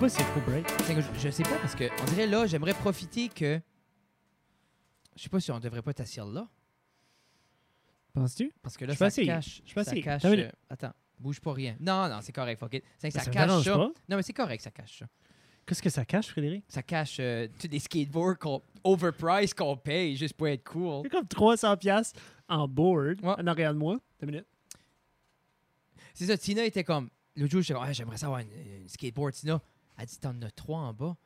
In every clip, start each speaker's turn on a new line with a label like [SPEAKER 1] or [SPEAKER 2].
[SPEAKER 1] Je
[SPEAKER 2] j'ai.
[SPEAKER 1] sais pas si c'est trop break.
[SPEAKER 2] Je, je sais pas, parce que on dirait là, j'aimerais profiter que. Je sais pas si on devrait pas t'asseoir là.
[SPEAKER 1] Penses-tu?
[SPEAKER 2] Parce que là,
[SPEAKER 1] Je
[SPEAKER 2] ça cache.
[SPEAKER 1] Je
[SPEAKER 2] ça cache.
[SPEAKER 1] Attends
[SPEAKER 2] euh, bouge pas rien. Non, non, c'est correct, fuck it. C'est que ça,
[SPEAKER 1] Ça me
[SPEAKER 2] cache
[SPEAKER 1] dérange
[SPEAKER 2] ça.
[SPEAKER 1] pas.
[SPEAKER 2] Non, mais c'est correct, ça cache ça.
[SPEAKER 1] Qu'est-ce que ça cache, Frédéric?
[SPEAKER 2] Ça cache euh, tous les skateboards qu'on overpriced qu'on paye juste pour être cool.
[SPEAKER 1] C'est comme 300$ piastres en board
[SPEAKER 2] Ouais.
[SPEAKER 1] en arrière de moi. Deux minutes.
[SPEAKER 2] C'est ça, Tina était comme. L'autre jour, j'étais comme, Ah, j'aimerais savoir une, une skateboard. Tina, elle dit, t'en as trois en bas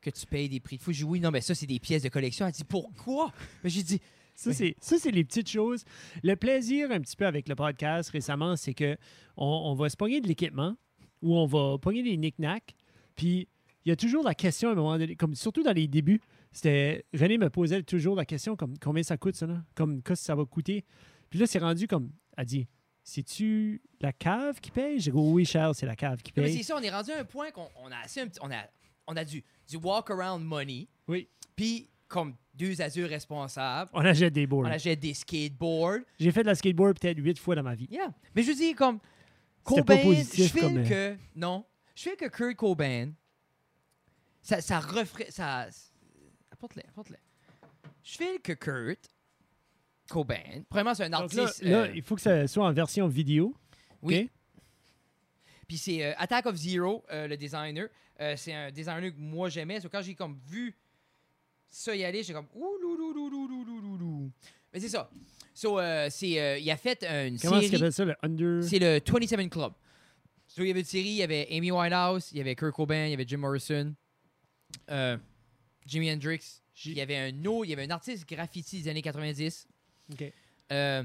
[SPEAKER 2] que tu payes des prix de fou. J'ai dit, oui, non, mais ça, c'est des pièces de collection. Elle dit, pourquoi? J'ai dit,
[SPEAKER 1] Ça, c'est, c'est les petites choses. Le plaisir un petit peu avec le podcast récemment, c'est que on, on va se pogner de l'équipement ou on va pogner des knick-knacks. Puis il y a toujours la question à un moment donné, comme surtout dans les débuts, c'était René me posait toujours la question comme combien ça coûte ça là? Comme qu'est-ce que ça va coûter? Puis là, c'est rendu comme elle dit C'est-tu la cave qui paye? J'ai dit oui, Charles, c'est la cave qui paye.
[SPEAKER 2] c'est ça, on est rendu à un point qu'on on a assez un petit- on a, on a du, du walk-around money.
[SPEAKER 1] Oui.
[SPEAKER 2] Puis, comme deux adultes responsables,
[SPEAKER 1] On achète des boards.
[SPEAKER 2] on achète des skateboards.
[SPEAKER 1] J'ai fait de la skateboard peut-être huit fois dans ma vie.
[SPEAKER 2] Yeah. Mais je dis, comme, Cobain, je file
[SPEAKER 1] comme, euh,
[SPEAKER 2] que, non, je file que Kurt Cobain, ça, ça referait, ça, apporte-le, apporte-le. Je file que Kurt Cobain. Premièrement, c'est un artiste.
[SPEAKER 1] là,
[SPEAKER 2] euh,
[SPEAKER 1] il faut que ça soit en version vidéo.
[SPEAKER 2] Oui. Puis c'est euh, Attack of Zero, euh, le designer. c'est un designer que moi j'aimais. Quand j'ai comme vu ça y aller, j'ai comme ouh. Mais c'est ça. So, c'est, il a fait une
[SPEAKER 1] Comment
[SPEAKER 2] série.
[SPEAKER 1] Comment est-ce ça, le Under?
[SPEAKER 2] C'est le 27 Club. So, il y avait une série, il y avait Amy Winehouse, il y avait Kurt Cobain, il y avait Jim Morrison, Jimi Hendrix. Il y avait un autre, il y avait un artiste graffiti des années 90.
[SPEAKER 1] OK.
[SPEAKER 2] Euh,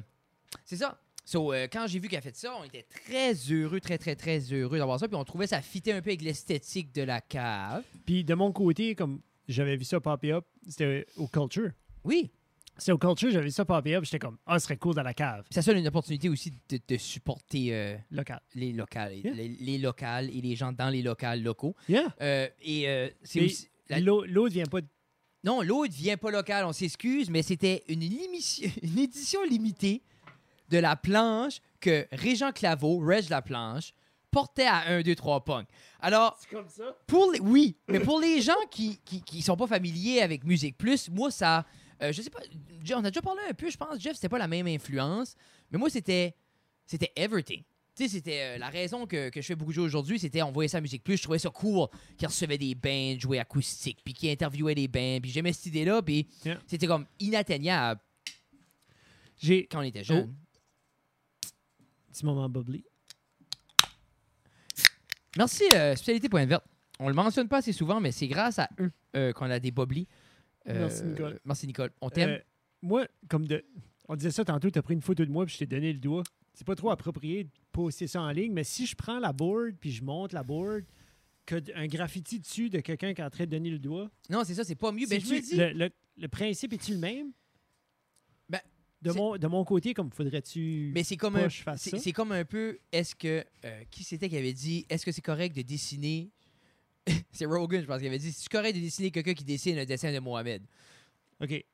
[SPEAKER 2] c'est ça. So, euh, quand j'ai vu qu'elle a fait ça, on était très heureux, très, très, très heureux d'avoir ça. Puis on trouvait ça fitait un peu avec l'esthétique de la cave.
[SPEAKER 1] Puis de mon côté, comme j'avais vu ça popper up, c'était au Culture.
[SPEAKER 2] Oui.
[SPEAKER 1] C'était au Culture, j'avais vu ça popper up, j'étais comme, ah, ce serait cool dans la cave
[SPEAKER 2] ça sonne une opportunité aussi de, de supporter euh, les locales,
[SPEAKER 1] Yeah.
[SPEAKER 2] les, les locales et les gens dans les locales locaux.
[SPEAKER 1] Yeah.
[SPEAKER 2] Euh, et c'est aussi. la-
[SPEAKER 1] L'au- L'autre vient pas de.
[SPEAKER 2] Non, l'autre vient pas local, on s'excuse, mais c'était une, édition limitée de la planche que Régent Claveau, Reg la planche, portait à 1, 2, 3 punk. Alors,
[SPEAKER 1] C'est comme ça?
[SPEAKER 2] pour les, oui, mais pour les gens qui, qui, qui sont pas familiers avec Musique Plus, moi, ça. euh, je sais pas, on a déjà parlé un peu, je pense, Jeff, c'était pas la même influence, mais moi, c'était. C'était everything. Tu sais, c'était euh, la raison que, que je fais beaucoup de choses aujourd'hui, c'était on voyait ça à Musique Plus, je trouvais ça cool qu'ils recevaient des bands, jouaient acoustique, puis qu'ils interviewaient des bands, puis j'aimais cette idée-là, puis
[SPEAKER 1] Yeah.
[SPEAKER 2] c'était comme inatteignable
[SPEAKER 1] J'ai.
[SPEAKER 2] quand on était jeune.
[SPEAKER 1] Petit moment bubbly.
[SPEAKER 2] Merci, euh, Spécialité Point Verte. On le mentionne pas assez souvent, mais c'est grâce à eux euh, qu'on a des boblis. Euh,
[SPEAKER 1] Merci, Nicole.
[SPEAKER 2] Merci, Nicole. On t'aime.
[SPEAKER 1] Euh, moi, comme de. On disait ça tantôt, tu as pris une photo de moi puis je t'ai donné le doigt. C'est pas trop approprié de poster ça en ligne, mais si je prends la board puis je monte la board, que un graffiti dessus de quelqu'un qui est en train de donner le doigt,
[SPEAKER 2] Non, c'est ça, c'est pas mieux. Ben, je me dis.
[SPEAKER 1] le, le- le principe est-il le même?
[SPEAKER 2] Ben,
[SPEAKER 1] de, mon, de mon côté, comme faudrait-tu
[SPEAKER 2] Mais c'est comme un, c'est, comme un peu. Est-ce que euh, qui c'était qui avait dit Est-ce que c'est correct de dessiner C'est Rogan, je pense, qui avait dit C'est correct de dessiner quelqu'un qui dessine un dessin de Mohamed.
[SPEAKER 1] OK.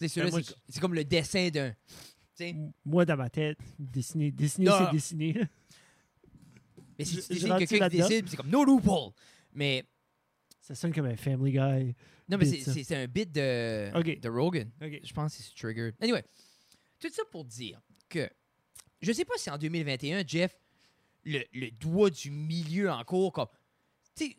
[SPEAKER 2] C'est
[SPEAKER 1] Ben,
[SPEAKER 2] c'est comme le dessin d'un.
[SPEAKER 1] Moi, dans ma tête, dessiner, dessiner c'est dessiner.
[SPEAKER 2] Mais si tu dessines quelqu'un qui dessine, c'est comme no loophole. Mais
[SPEAKER 1] Ça sonne comme un Family Guy.
[SPEAKER 2] non, mais c'est, un bit de, de Rogan. Je pense que c'est triggered. Anyway, tout ça pour dire que je sais pas si en 2021, Jeff, le, le doigt du milieu en cours, comme.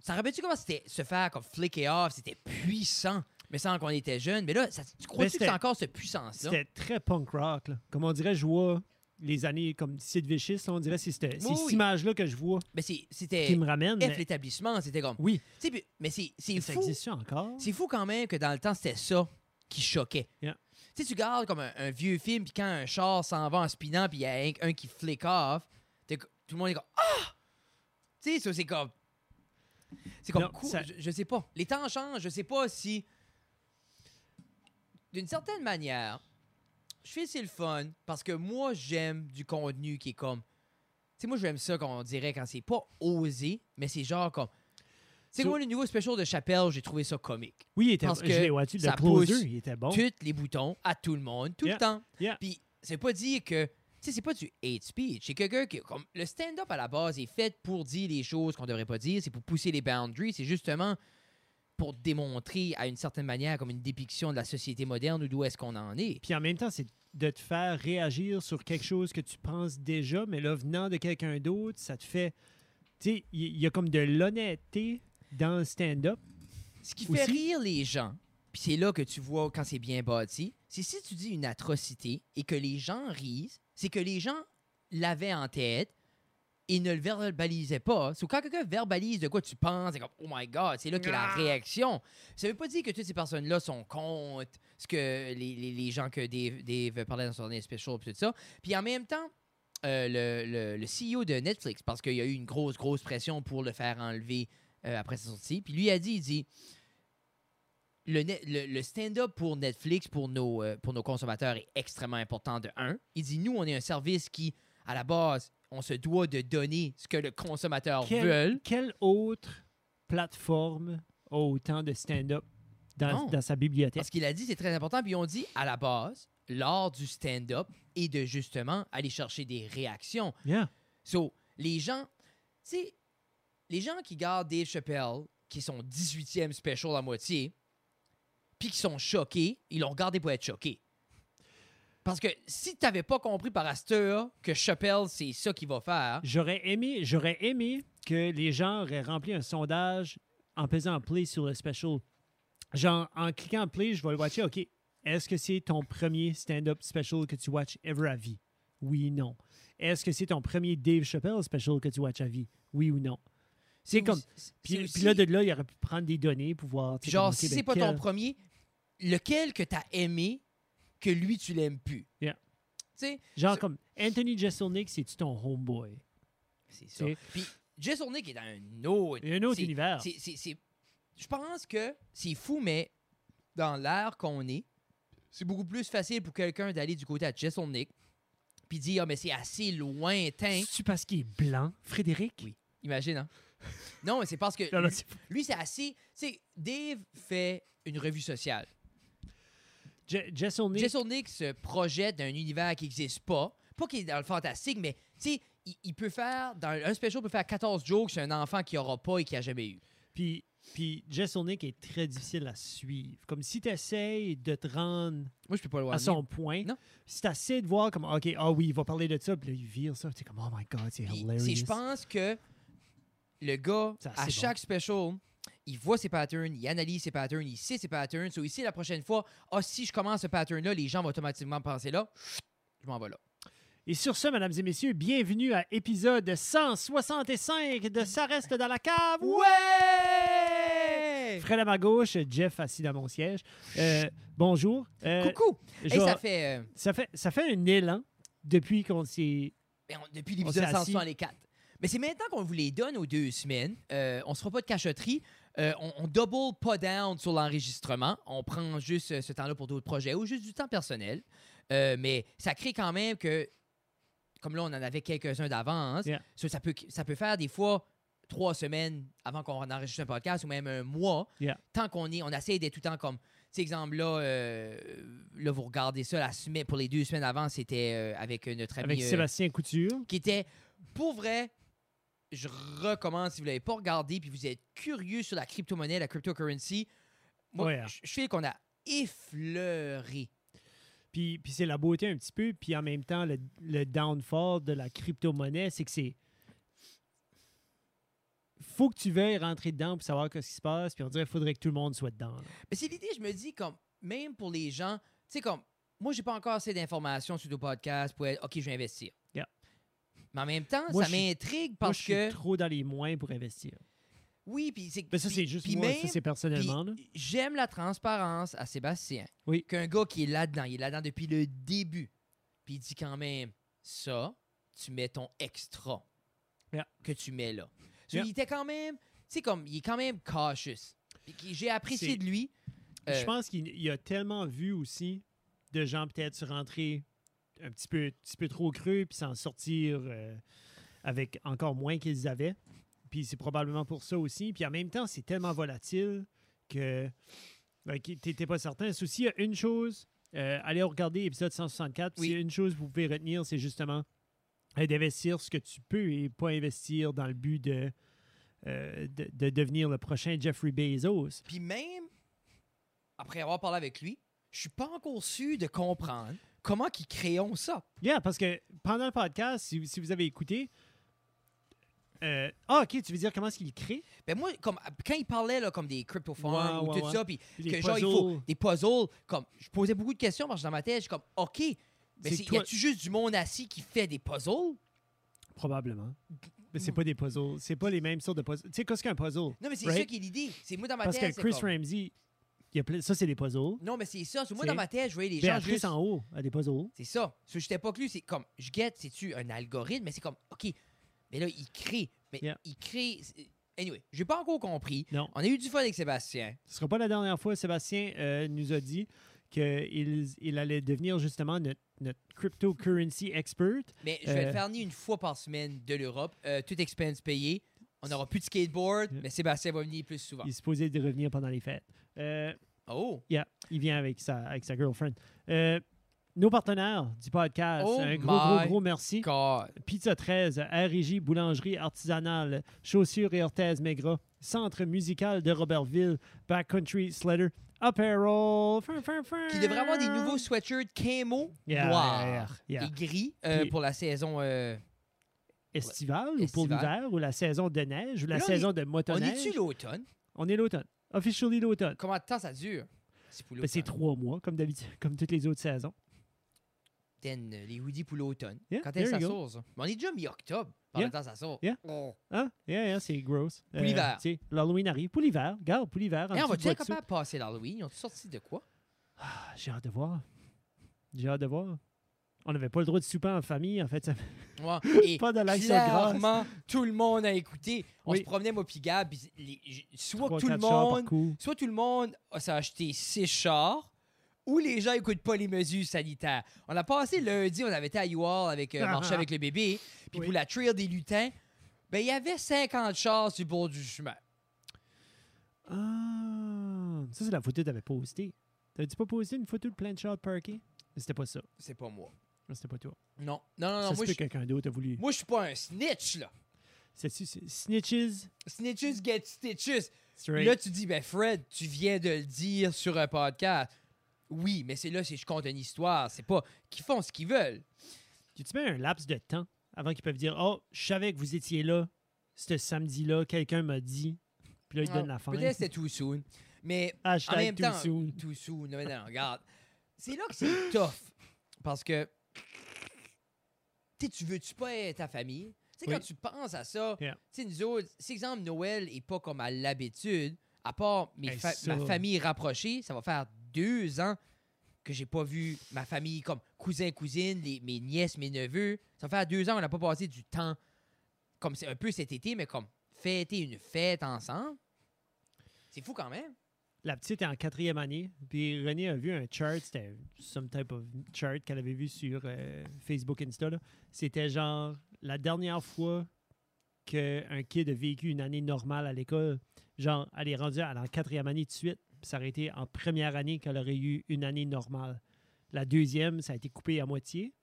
[SPEAKER 2] Ça rappelle-tu comment c'était se faire comme flicker off? C'était puissant, mais sans qu'on était jeune. Mais là, ça, tu crois-tu que c'est encore cette puissance-là?
[SPEAKER 1] C'était très punk rock. Là. Comme on dirait, je vois les années comme Sid Vicious. là, on dirait c'est cette,
[SPEAKER 2] Oui,
[SPEAKER 1] image-là que je vois
[SPEAKER 2] Mais c'était
[SPEAKER 1] qui me ramène.
[SPEAKER 2] F
[SPEAKER 1] mais-
[SPEAKER 2] l'établissement, c'était comme.
[SPEAKER 1] Oui,
[SPEAKER 2] puis- mais c'est c'est
[SPEAKER 1] ça
[SPEAKER 2] fou.
[SPEAKER 1] existe encore?
[SPEAKER 2] C'est fou quand même que dans le temps, c'était ça qui choquait.
[SPEAKER 1] Yeah.
[SPEAKER 2] Tu sais, tu regardes comme un, un vieux film, puis quand un char s'en va en spinant, puis il y a un, un qui flick off, tout le monde est comme Ah! Tu sais, ça, c'est comme. C'est comme
[SPEAKER 1] Non,
[SPEAKER 2] cool.
[SPEAKER 1] ça-
[SPEAKER 2] Je, je sais pas. Les temps changent. Je sais pas si. D'une certaine manière, je fais c'est le fun parce que moi, j'aime du contenu qui est comme. Tu sais, moi, j'aime ça qu'on dirait quand c'est pas osé, mais c'est genre comme. C'est
[SPEAKER 1] So-
[SPEAKER 2] comme le nouveau special de Chappelle, j'ai trouvé ça comique
[SPEAKER 1] Oui, il était
[SPEAKER 2] Parce que
[SPEAKER 1] ouais, tu-
[SPEAKER 2] ça
[SPEAKER 1] closer,
[SPEAKER 2] pousse
[SPEAKER 1] il était bon.
[SPEAKER 2] tous les boutons à tout le monde, tout
[SPEAKER 1] Yeah.
[SPEAKER 2] le temps.
[SPEAKER 1] Yeah.
[SPEAKER 2] Puis, c'est pas dire que sais, c'est pas du hate speech. C'est quelqu'un qui. Comme, le stand-up à la base est fait pour dire les choses qu'on devrait pas dire. C'est pour pousser les boundaries. C'est justement pour démontrer à une certaine manière comme une dépiction de la société moderne ou d'où est-ce qu'on en est.
[SPEAKER 1] Puis en même temps, c'est de te faire réagir sur quelque chose que tu penses déjà, mais là, venant de quelqu'un d'autre, ça te fait. Tu sais, il y, y a comme de l'honnêteté dans le stand-up.
[SPEAKER 2] Ce qui fait rire les gens, puis c'est là que tu vois quand c'est bien bâti, c'est si tu dis une atrocité et que les gens rient, c'est que les gens l'avaient en tête et ne le verbalisaient pas. So, quand quelqu'un verbalise de quoi tu penses, c'est comme Oh my God, c'est là qu'il y a la
[SPEAKER 1] Ah!
[SPEAKER 2] réaction. Ça veut pas dire que toutes ces personnes-là sont contre ce que les, les- les gens que Dave, Dave parlait dans son dernier special et tout ça. Puis en même temps, euh, le, le- le CEO de Netflix, parce qu'il y a eu une grosse, grosse pression pour le faire enlever euh, après sa sortie. Puis lui a dit, il dit, le, le- le stand-up pour Netflix, pour nos, euh, pour nos consommateurs, est extrêmement important de un. Il dit, nous, on est un service qui, à la base, on se doit de donner ce que le consommateur
[SPEAKER 1] Quel-
[SPEAKER 2] veut.
[SPEAKER 1] Quelle autre plateforme a autant de stand-up dans sa bibliothèque?
[SPEAKER 2] Parce qu'il a dit, c'est très important. Puis on dit, à la base, l'art du stand-up est de justement aller chercher des réactions.
[SPEAKER 1] Yeah.
[SPEAKER 2] So, les gens, tu sais, les gens qui gardent Dave Chappelle, qui sont 18e special à moitié, puis qui sont choqués, ils l'ont regardé pour être choqués. Parce que si tu n'avais pas compris par Astor que Chappelle, c'est ça qu'il va faire,
[SPEAKER 1] J'aurais aimé, j'aurais aimé que les gens auraient rempli un sondage en pesant play sur le special. Genre, en cliquant play, je vais le watcher. OK, est-ce que c'est ton premier stand-up special que tu watches ever à vie? Oui, non. Est-ce que c'est ton premier Dave Chappelle special que tu watches à vie? Oui ou non? C'est comme. Puis,
[SPEAKER 2] aussi-
[SPEAKER 1] puis là, de là, il aurait pu prendre des données pour voir.
[SPEAKER 2] genre, si
[SPEAKER 1] ben,
[SPEAKER 2] c'est pas
[SPEAKER 1] quel-
[SPEAKER 2] ton premier, lequel que tu as aimé que lui, tu l'aimes plus?
[SPEAKER 1] Yeah.
[SPEAKER 2] Tu sais,
[SPEAKER 1] Genre, comme Anthony Jeselnik, c'est-tu ton homeboy?
[SPEAKER 2] c'est ça. Puis Jess Olnick est dans un autre,
[SPEAKER 1] un autre univers.
[SPEAKER 2] Je pense que c'est fou, mais dans l'ère qu'on est, c'est beaucoup plus facile pour quelqu'un d'aller du côté à Jess Olnick puis dire, ah, mais c'est assez lointain.
[SPEAKER 1] C'est-tu parce qu'il est blanc, Frédéric?
[SPEAKER 2] Oui. Imagine, hein? non, mais c'est parce que
[SPEAKER 1] Non, non,
[SPEAKER 2] lui,
[SPEAKER 1] c'est
[SPEAKER 2] assez. Tu sais, Dave fait une revue sociale.
[SPEAKER 1] Je-
[SPEAKER 2] Jess Olnick se projette dans un univers qui n'existe pas. Pas qu'il est dans le fantastique, mais tu sais, il, il peut faire, dans un special, peut faire 14 jokes sur un enfant qui aura pas et qui a jamais eu.
[SPEAKER 1] Puis, puis Jeselnik est très difficile à suivre. Comme si tu essayes de te rendre
[SPEAKER 2] Moi, je peux pas le voir.
[SPEAKER 1] à son point,
[SPEAKER 2] Non.
[SPEAKER 1] si tu essaies de voir comme, OK, ah oui, il va parler de ça, puis là, il vire ça, tu es comme, oh my God, c'est hilarious.
[SPEAKER 2] Je pense que le gars, à chaque special, il voit ses patterns, il analyse ses patterns, il sait ses patterns. So, ici, la prochaine fois, ah, si je commence ce pattern-là, les gens vont automatiquement penser là, je m'en vais là.
[SPEAKER 1] Et sur ce, mesdames et messieurs, bienvenue à épisode 165 de Ça reste dans la cave.
[SPEAKER 2] Ouais!
[SPEAKER 1] Fred à ma gauche, Jeff assis dans mon siège. Euh, bonjour. Euh,
[SPEAKER 2] Coucou! Hey, ça fait. euh,
[SPEAKER 1] ça fait ça fait un élan depuis qu'on s'est
[SPEAKER 2] ben, depuis l'épisode
[SPEAKER 1] s'est assis.
[SPEAKER 2] 164. Mais c'est maintenant qu'on vous les donne aux deux semaines. On se fera pas de cachotterie. Euh, on, on double pas down sur l'enregistrement. On prend juste euh, ce temps-là pour d'autres projets ou juste du temps personnel. Euh, mais ça crée quand même que, comme là, on en avait quelques-uns d'avance,
[SPEAKER 1] Yeah.
[SPEAKER 2] ça, peut, ça peut faire des fois trois semaines avant qu'on enregistre un podcast ou même un mois.
[SPEAKER 1] Yeah.
[SPEAKER 2] Tant qu'on est, on essaie d'être tout le temps comme, cet exemple-là, euh, là, vous regardez ça, la semaine, pour les deux semaines avant, c'était avec notre ami
[SPEAKER 1] avec Sébastien Couture.
[SPEAKER 2] qui était, pour vrai, je recommande, si vous ne l'avez pas regardé, puis vous êtes curieux sur la crypto-monnaie, la cryptocurrency, moi,
[SPEAKER 1] Ouais.
[SPEAKER 2] je je fais qu'on a effleuré.
[SPEAKER 1] Puis, puis c'est la beauté un petit peu. Puis en même temps, le, le downfall de la crypto-monnaie, c'est que c'est. faut que tu veuilles rentrer dedans pour savoir ce qui se passe. Puis on dirait qu'il faudrait que tout le monde soit dedans. là.
[SPEAKER 2] Mais c'est l'idée, je me dis, comme, même pour les gens, tu sais, comme, moi, j'ai pas encore assez d'informations sur nos podcasts pour être, OK, je vais investir. Mais en même temps,
[SPEAKER 1] Moi,
[SPEAKER 2] ça m'intrigue
[SPEAKER 1] Moi,
[SPEAKER 2] parce
[SPEAKER 1] je suis
[SPEAKER 2] que.
[SPEAKER 1] trop dans les moins pour investir.
[SPEAKER 2] Oui, puis c'est.
[SPEAKER 1] Mais ça, c'est juste moi.
[SPEAKER 2] même-
[SPEAKER 1] ça, c'est personnellement.
[SPEAKER 2] J'aime la transparence à Sébastien.
[SPEAKER 1] Oui.
[SPEAKER 2] Qu'un gars qui est là-dedans, il est là-dedans depuis le début. Puis il dit quand même, ça, tu mets ton extra
[SPEAKER 1] Yeah.
[SPEAKER 2] que tu mets là.
[SPEAKER 1] Yeah.
[SPEAKER 2] Il était quand même, tu sais, comme, il est quand même cautious. J'ai apprécié de lui. Euh,
[SPEAKER 1] Je pense qu'il il a tellement vu aussi de gens peut-être se rentrer un petit peu, petit peu trop creux puis s'en sortir euh, avec encore moins qu'ils avaient. Puis c'est probablement pour ça aussi. Puis en même temps, c'est tellement volatile que ben, t'es t'es pas certain. C'est aussi une chose euh, allez regarder l'épisode 164.
[SPEAKER 2] Oui.
[SPEAKER 1] Si une chose que vous pouvez retenir, c'est justement euh, d'investir ce que tu peux et pas investir dans le but de, euh, de, de devenir le prochain Jeffrey Bezos.
[SPEAKER 2] Puis même, après avoir parlé avec lui, je suis pas encore sûr de comprendre comment qu'ils créons ça?
[SPEAKER 1] Yeah, parce que pendant le podcast, si, si vous avez écouté. euh, ah, ok, tu veux dire comment est-ce qu'il crée
[SPEAKER 2] Ben moi, comme quand il parlait là, comme des crypto farms ou tout ça, puis que genre il faut des puzzles, comme je posais beaucoup de questions parce que dans ma tête, je suis comme OK, mais
[SPEAKER 1] que toi-
[SPEAKER 2] y a-tu juste du monde assis qui fait des puzzles?
[SPEAKER 1] Probablement. Mais c'est pas des puzzles. C'est pas les mêmes sortes de puzzles. Tu sais, qu'est-ce qu'un puzzle?
[SPEAKER 2] Non, mais c'est
[SPEAKER 1] Right?
[SPEAKER 2] ça qui est l'idée. C'est moi dans ma
[SPEAKER 1] Parce que
[SPEAKER 2] tête.
[SPEAKER 1] Chris
[SPEAKER 2] comme-
[SPEAKER 1] Ramsey, il y a plein- ça, c'est des puzzles.
[SPEAKER 2] Non, mais c'est ça. Moi dans ma tête, je voyais les gens juste.
[SPEAKER 1] en haut a des puzzles.
[SPEAKER 2] C'est ça. Ce que je t'ai pas cru, c'est comme, je guette, c'est-tu un algorithme, mais c'est comme, OK, mais là, il crée. Mais
[SPEAKER 1] Yeah.
[SPEAKER 2] il crée. Anyway, j'ai pas encore compris.
[SPEAKER 1] Non.
[SPEAKER 2] On a eu du fun avec Sébastien.
[SPEAKER 1] Ce sera pas la dernière fois. Sébastien euh, nous a dit qu'il il allait devenir justement notre, notre cryptocurrency expert.
[SPEAKER 2] Mais je vais
[SPEAKER 1] Euh.
[SPEAKER 2] le faire ni une fois par semaine de l'Europe. Euh, tout expense payé. On n'aura plus de skateboard,
[SPEAKER 1] Yeah.
[SPEAKER 2] mais Sébastien va venir plus souvent.
[SPEAKER 1] Il est supposé de revenir pendant les fêtes. Euh,
[SPEAKER 2] Oh!
[SPEAKER 1] yeah, il vient avec sa, avec sa girlfriend. Euh, nos partenaires du podcast,
[SPEAKER 2] Oh
[SPEAKER 1] un gros, gros, gros merci.
[SPEAKER 2] God.
[SPEAKER 1] Pizza 13, RJ, boulangerie artisanale, chaussures et orthèses Maigrat, centre musical de Robertville, Backcountry Sledder, Apparel. fin, fin, fin.
[SPEAKER 2] Qui devrait avoir des nouveaux sweatshirts camo
[SPEAKER 1] Yeah,
[SPEAKER 2] noirs
[SPEAKER 1] yeah, yeah.
[SPEAKER 2] et gris euh, pour la saison. euh,
[SPEAKER 1] Estivale ou pour l'hiver ou la saison de neige ou la
[SPEAKER 2] Là, on
[SPEAKER 1] saison de
[SPEAKER 2] On
[SPEAKER 1] motoneige.
[SPEAKER 2] est-tu l'automne?
[SPEAKER 1] On est l'automne. Officially l'automne.
[SPEAKER 2] Combien de temps ça dure? C'est
[SPEAKER 1] Ben, c'est trois mois, comme d'habitude, comme toutes les autres saisons.
[SPEAKER 2] Then, euh, les hoodies pour l'automne.
[SPEAKER 1] Yeah,
[SPEAKER 2] Quand est-ce que ça sort, ça? Mais on est déjà mi-octobre par
[SPEAKER 1] Yeah.
[SPEAKER 2] le temps ça sort.
[SPEAKER 1] Yeah.
[SPEAKER 2] Oh.
[SPEAKER 1] Hein? Yeah, yeah, c'est gross.
[SPEAKER 2] Pour l'hiver.
[SPEAKER 1] tu sais, L'Halloween arrive. Pour l'hiver. Regarde, pour l'hiver.
[SPEAKER 2] Hey, on va-tu de passer l'Halloween? Ils ont sorti de quoi?
[SPEAKER 1] Ah, J'ai hâte de voir. J'ai hâte de voir. On n'avait pas le droit de souper en famille, en fait. ça-
[SPEAKER 2] Ouais.
[SPEAKER 1] Pas de l'action grasse.
[SPEAKER 2] clairement, tout le monde a écouté. On
[SPEAKER 1] Oui.
[SPEAKER 2] se promenait, moi, puis Gab, puis les- soit tout le monde, soit tout le monde s'est acheté six chars, ou les gens n'écoutent pas les mesures sanitaires. On a passé lundi, on avait été à UR avec euh,
[SPEAKER 1] Ah,
[SPEAKER 2] marcher
[SPEAKER 1] ah.
[SPEAKER 2] avec le bébé, puis
[SPEAKER 1] Oui.
[SPEAKER 2] pour la trail des lutins, ben il y avait 50 chars sur le bord du chemin.
[SPEAKER 1] Ah, ça, c'est la photo que tu avais postée. T'avais-tu pas posté une photo de plein de chars parkés? C'était pas ça.
[SPEAKER 2] C'est pas moi.
[SPEAKER 1] C'était pas toi.
[SPEAKER 2] Non, non, non, non. Moi, je
[SPEAKER 1] quelqu'un d'autre a voulu.
[SPEAKER 2] moi, je suis pas un snitch, là.
[SPEAKER 1] C'est-tu c'est Snitches?
[SPEAKER 2] Snitches get stitches.
[SPEAKER 1] Straight.
[SPEAKER 2] Là, tu dis, ben Fred, tu viens de le dire sur un podcast. Oui, mais c'est là, c'est je compte une histoire. C'est pas qu'ils font ce qu'ils veulent.
[SPEAKER 1] Tu mets un laps de temps avant qu'ils peuvent dire Oh, je savais que vous étiez là, ce samedi-là, quelqu'un m'a dit. Puis là, ils
[SPEAKER 2] Ah,
[SPEAKER 1] donnent la fin.
[SPEAKER 2] Peut-être c'était too soon. Mais en
[SPEAKER 1] Hashtag
[SPEAKER 2] même
[SPEAKER 1] too
[SPEAKER 2] temps,
[SPEAKER 1] soon.
[SPEAKER 2] too soon. Non, mais non, regarde. C'est là que c'est tough. Parce que, tu veux-tu pas être ta famille? Tu sais,
[SPEAKER 1] Oui.
[SPEAKER 2] quand tu penses à ça,
[SPEAKER 1] Yeah.
[SPEAKER 2] tu sais, nous autres, si exemple Noël est pas comme à l'habitude, à part mes
[SPEAKER 1] Hey,
[SPEAKER 2] fa-
[SPEAKER 1] ça.
[SPEAKER 2] ma famille rapprochée, ça va faire deux ans que j'ai pas vu ma famille comme cousin, cousine, les- mes nièces, mes neveux. Ça va faire deux ans qu'on n'a pas passé du temps comme c'est un peu cet été, mais comme fêter une fête ensemble. C'est fou quand même.
[SPEAKER 1] La petite est en quatrième année. Puis René a vu un chart, c'était some type of chart qu'elle avait vu sur euh, Facebook Insta. C'était genre la dernière fois qu'un kid a vécu une année normale à l'école. Genre, elle est rendue à la quatrième année de suite. Puis ça aurait été en première année qu'elle aurait eu une année normale. La deuxième, ça a été coupé à moitié.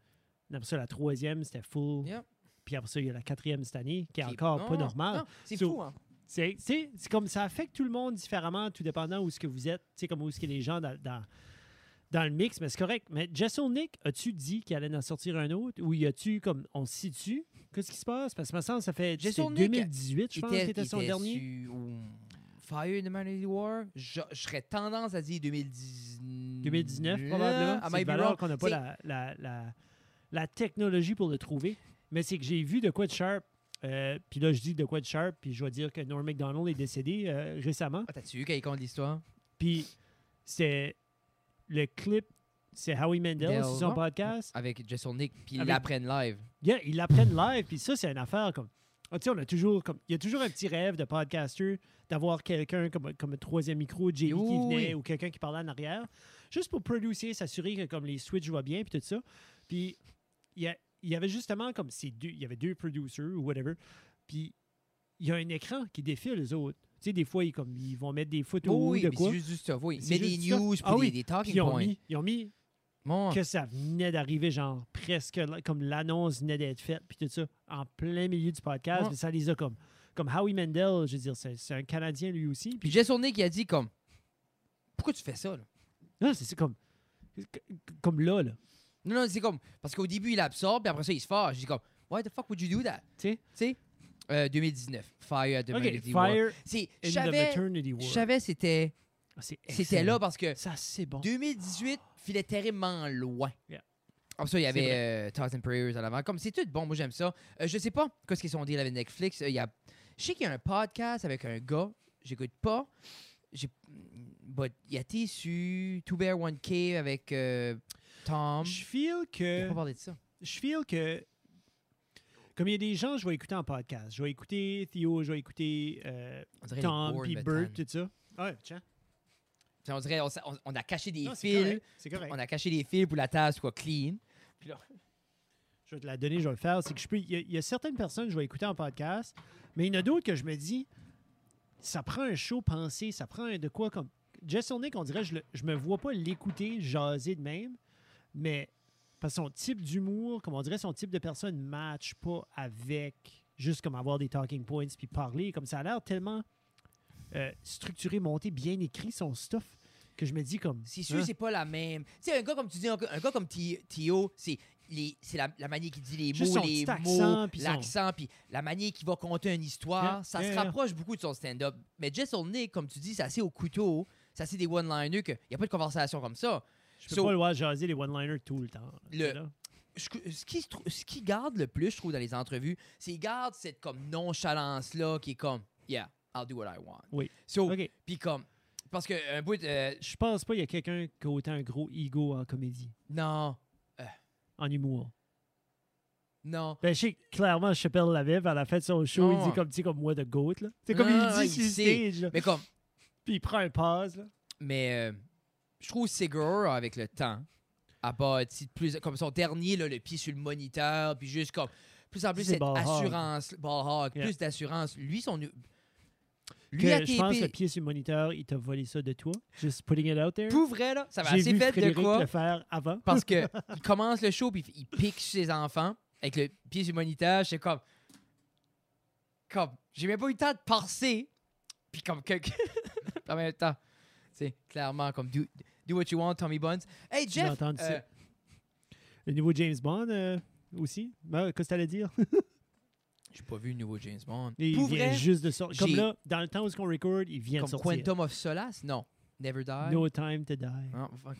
[SPEAKER 1] Après ça, la troisième, c'était full.
[SPEAKER 2] Yeah.
[SPEAKER 1] Puis après ça, il y a la quatrième cette année, qui est encore pas normale.
[SPEAKER 2] C'est
[SPEAKER 1] So-
[SPEAKER 2] fou, hein?
[SPEAKER 1] C'est c'est- c'est comme ça affecte tout le monde différemment, tout dépendant où ce que vous êtes, tu sais, comme où ce que les gens dans, dans, dans le mix, mais c'est correct. Mais Jessel Nick, as-tu dit qu'il allait en sortir un autre ou y a-tu comme on se situe? Qu'est-ce qui se passe? Parce que semble ça fait
[SPEAKER 2] Jessel
[SPEAKER 1] c'était
[SPEAKER 2] Nick
[SPEAKER 1] 2018, je pense, qui était son dernier.
[SPEAKER 2] sur, um, Fire in the Mighty War. Je, serais tendance à dire 2019.
[SPEAKER 1] 2019 probablement.
[SPEAKER 2] I
[SPEAKER 1] C'est qu'on n'a pas
[SPEAKER 2] C'est-
[SPEAKER 1] la, la, la, la technologie pour le trouver. Mais c'est que j'ai vu de quoi de Sharp. Euh, puis là, je dis de quoi de Sharp, puis je dois dire que Norm MacDonald est décédé euh, récemment.
[SPEAKER 2] Ah, T'as-tu vu quand il compte l'histoire?
[SPEAKER 1] Puis c'est le clip, c'est Howie Mandel
[SPEAKER 2] Del-
[SPEAKER 1] sur son podcast.
[SPEAKER 2] Avec Jason Nick, puis ils
[SPEAKER 1] Avec-
[SPEAKER 2] l'apprennent live.
[SPEAKER 1] Yeah, ils l'apprennent live, puis ça, c'est une affaire comme. Ah, tu sais, on a toujours comme. Il y a toujours un petit rêve de podcaster d'avoir quelqu'un comme, comme un troisième micro, JB qui
[SPEAKER 2] Oui,
[SPEAKER 1] venait
[SPEAKER 2] oui.
[SPEAKER 1] ou quelqu'un qui parlait en arrière, juste pour producer, s'assurer que comme les switches vont bien, puis tout ça. Puis il y, a- il y avait justement comme ces deux. Il y avait deux producers ou whatever. Puis il y a un écran qui défile les autres. Tu sais, des fois, ils, comme, ils vont mettre des photos
[SPEAKER 2] oui,
[SPEAKER 1] de
[SPEAKER 2] mais
[SPEAKER 1] quoi.
[SPEAKER 2] c'est juste stuff, oui. Mais des news, puis
[SPEAKER 1] Ah
[SPEAKER 2] des,
[SPEAKER 1] oui,
[SPEAKER 2] des talking
[SPEAKER 1] ils ont
[SPEAKER 2] points.
[SPEAKER 1] mis, ils ont mis
[SPEAKER 2] Bon,
[SPEAKER 1] que ça venait d'arriver, genre presque comme l'annonce venait d'être faite, puis tout ça, en plein milieu du podcast. Puis ça les a comme. Comme Howie Mandel, je veux dire, c'est c'est un Canadien lui aussi.
[SPEAKER 2] Puis
[SPEAKER 1] Puis
[SPEAKER 2] Jess Olney qui a dit comme Pourquoi tu fais ça là?
[SPEAKER 1] non, c'est c'est comme. Comme là, là.
[SPEAKER 2] Non, non, c'est comme parce qu'au début il absorbe, puis après ça il se fâche. Je dis comme Why the fuck would you do that?
[SPEAKER 1] Tu sais?
[SPEAKER 2] Tu sais? Euh, 2019. Fire at the
[SPEAKER 1] OK,
[SPEAKER 2] Maternity.
[SPEAKER 1] Fire
[SPEAKER 2] C'est, je savais, c'était,
[SPEAKER 1] Ah,
[SPEAKER 2] c'était là parce que
[SPEAKER 1] Ça, c'est bon.
[SPEAKER 2] 2018 filait terriblement loin.
[SPEAKER 1] Yeah.
[SPEAKER 2] Après ça, il y avait euh, Thousand Prayers à l'avant. Comme c'est tout bon, moi j'aime ça. Euh, je sais pas qu'est-ce qu'ils sont dit avec Netflix. Euh, il y a, je sais qu'il y a un podcast avec un gars, j'écoute pas. J'ai, but il a été sur Two Bear One K avec euh, Tom.
[SPEAKER 1] Je feel que.
[SPEAKER 2] pas parlé de ça.
[SPEAKER 1] Je feel que. Comme il y a des gens, je vais écouter en podcast. Je vais écouter Theo, je vais écouter euh, Tom, puis Bert, tout ça. Ouais, tiens.
[SPEAKER 2] On dirait on, a caché des
[SPEAKER 1] Non,
[SPEAKER 2] fils.
[SPEAKER 1] correct. C'est correct.
[SPEAKER 2] On a caché des fils pour la table soit clean.
[SPEAKER 1] Je vais te la donner, je vais le faire. C'est que je peux. Il y, a, il y a certaines personnes que je vais écouter en podcast, mais il y en a d'autres que je me dis, ça prend un show pensé, ça prend un de quoi comme. Jess Nick, on dirait, je, le- je me vois pas l'écouter jaser de même, mais parce que son type d'humour, comme on dirait, son type de personne match pas avec juste comme avoir des talking points puis parler. Comme ça a l'air tellement euh, structuré, monté, bien écrit son stuff que je me dis comme.
[SPEAKER 2] C'est sûr,
[SPEAKER 1] hein?
[SPEAKER 2] c'est pas la même. Tu sais, un gars comme tu dis, un gars, comme Theo, c'est les- c'est la, la manière qu'il dit les
[SPEAKER 1] Juste
[SPEAKER 2] mots, les mots, l'accent, puis la manière qu'il va conter une histoire.
[SPEAKER 1] Yeah,
[SPEAKER 2] ça
[SPEAKER 1] yeah,
[SPEAKER 2] se
[SPEAKER 1] yeah.
[SPEAKER 2] rapproche beaucoup de son stand-up. Mais Jess Olney, comme tu dis, c'est assez au couteau, c'est assez des one-liners qu'il n'y a pas de conversation comme ça.
[SPEAKER 1] Je peux
[SPEAKER 2] So-
[SPEAKER 1] pas le voir jaser les one-liners tout le temps.
[SPEAKER 2] Le-
[SPEAKER 1] là.
[SPEAKER 2] Je- ce, qui, ce qui garde le plus, je trouve, dans les entrevues, c'est qu'il garde cette comme nonchalance-là qui est comme, yeah, I'll do what I want.
[SPEAKER 1] Oui.
[SPEAKER 2] So, puis comme, parce que un bout, euh,
[SPEAKER 1] Je pense pas qu'il y a quelqu'un qui a autant un gros ego en comédie,
[SPEAKER 2] non,
[SPEAKER 1] en humour.
[SPEAKER 2] non.
[SPEAKER 1] Ben, je sais clairement, Chappelle l'avait, à la fin de son show,
[SPEAKER 2] Non.
[SPEAKER 1] il dit comme, tu comme moi de goat, là. C'est comme
[SPEAKER 2] Non,
[SPEAKER 1] il dit
[SPEAKER 2] il
[SPEAKER 1] stage, là.
[SPEAKER 2] Mais comme,
[SPEAKER 1] Puis il prend un pause, là.
[SPEAKER 2] Mais euh, je trouve Segur, avec le temps, a bâti plus. Comme son dernier, là, le pied sur le moniteur, puis juste comme. Plus en plus, cette
[SPEAKER 1] ball
[SPEAKER 2] assurance. Ball
[SPEAKER 1] Yeah.
[SPEAKER 2] plus d'assurance. Lui, son. Lui,
[SPEAKER 1] Que
[SPEAKER 2] a
[SPEAKER 1] je pense le pied sur le moniteur, il t'a volé ça de toi? Just putting it out there?
[SPEAKER 2] Pour vrai, là, ça va assez
[SPEAKER 1] vu
[SPEAKER 2] fait de quoi?
[SPEAKER 1] le faire avant.
[SPEAKER 2] Parce que il commence le show, puis il pique ses enfants, avec le pied sur le moniteur. C'est comme. Comme. J'ai même pas eu le temps de passer. Puis comme. Que, en même temps. C'est clairement comme. Do, do what you want, Tommy Buns. Hey,
[SPEAKER 1] J'ai
[SPEAKER 2] Jeff.
[SPEAKER 1] entendu ça.
[SPEAKER 2] euh,
[SPEAKER 1] Le nouveau James Bond euh, aussi? Ben, Qu'est-ce que t'allais dire?
[SPEAKER 2] J'ai pas vu le nouveau James Bond.
[SPEAKER 1] Il vient
[SPEAKER 2] vrai,
[SPEAKER 1] juste de sortir. Comme là, dans le temps où on record, il vient
[SPEAKER 2] comme
[SPEAKER 1] de sortir.
[SPEAKER 2] Quantum of Solace? Non. Never Die?
[SPEAKER 1] No time to die.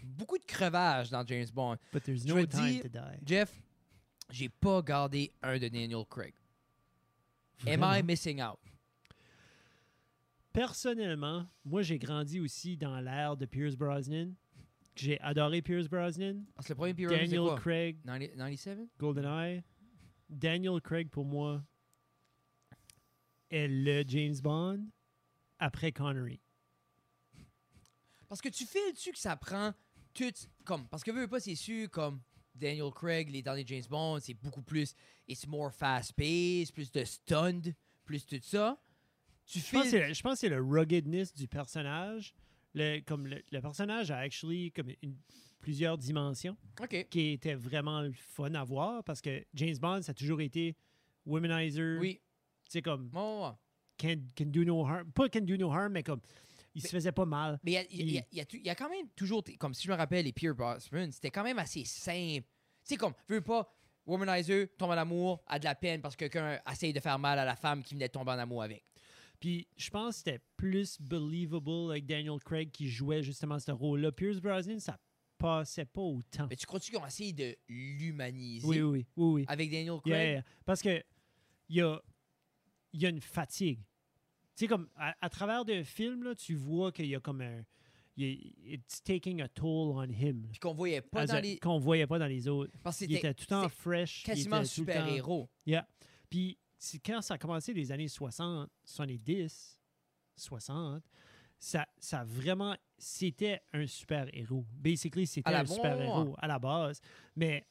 [SPEAKER 2] Beaucoup de crevages dans James Bond.
[SPEAKER 1] But there's
[SPEAKER 2] Je
[SPEAKER 1] no time
[SPEAKER 2] dire-
[SPEAKER 1] to die.
[SPEAKER 2] Jeff, j'ai pas gardé un de Daniel Craig. Am I missing out?
[SPEAKER 1] Personnellement, moi, j'ai grandi aussi dans l'ère de Pierce Brosnan. J'ai adoré Pierce Brosnan.
[SPEAKER 2] Parce que le premier Pierce,
[SPEAKER 1] Daniel
[SPEAKER 2] quoi?
[SPEAKER 1] Craig,
[SPEAKER 2] 90 97?
[SPEAKER 1] GoldenEye. Daniel Craig, pour moi, est le James Bond après Connery.
[SPEAKER 2] Parce que tu files-tu que ça prend tout... Comme, parce que veux pas, c'est sûr, comme Daniel Craig, les derniers James Bond, c'est beaucoup plus... It's more fast-paced, plus de stunned, plus tout ça. Tu
[SPEAKER 1] Je pense, que c'est- je pense que c'est le ruggedness du personnage. Le, comme le, le personnage a actually comme une- plusieurs dimensions qui étaient vraiment le fun à voir parce que James Bond, ça a toujours été womanizer.
[SPEAKER 2] Oui.
[SPEAKER 1] Tu sais, comme can, can do no harm. Pas can do no harm, mais comme il se faisait pas mal.
[SPEAKER 2] Mais il y y a quand même toujours, comme si je me rappelle, les Pierre Brosnan, c'était quand même assez simple. Tu sais, comme, veux pas, Womanizer tombe en amour, a de la peine parce que quelqu'un essaye de faire mal à la femme qui venait de tomber en amour avec.
[SPEAKER 1] Puis je pense que c'était plus believable avec Daniel Craig qui jouait justement ce rôle-là. Pierce Brosnan, ça passait pas autant.
[SPEAKER 2] Mais tu crois-tu qu'ils ont essayé de l'humaniser
[SPEAKER 1] Oui, oui, oui, oui.
[SPEAKER 2] avec Daniel Craig?
[SPEAKER 1] Yeah, yeah. Parce que il y a, il y a une fatigue. Tu sais, comme à, à travers d'un film, là, tu vois qu'il y a comme un. a- It's taking a toll on him.
[SPEAKER 2] Puis qu'on voyait pas
[SPEAKER 1] As
[SPEAKER 2] dans
[SPEAKER 1] a-
[SPEAKER 2] les.
[SPEAKER 1] Qu'on voyait pas dans les autres.
[SPEAKER 2] Parce
[SPEAKER 1] Il était
[SPEAKER 2] c'était
[SPEAKER 1] tout le temps fresh.
[SPEAKER 2] quasiment
[SPEAKER 1] était
[SPEAKER 2] super-héros.
[SPEAKER 1] Yeah. Puis quand ça a commencé les années 60, 70, 60, ça, ça vraiment, c'était un super-héros. Basically, c'était un super-héros à la base. Mais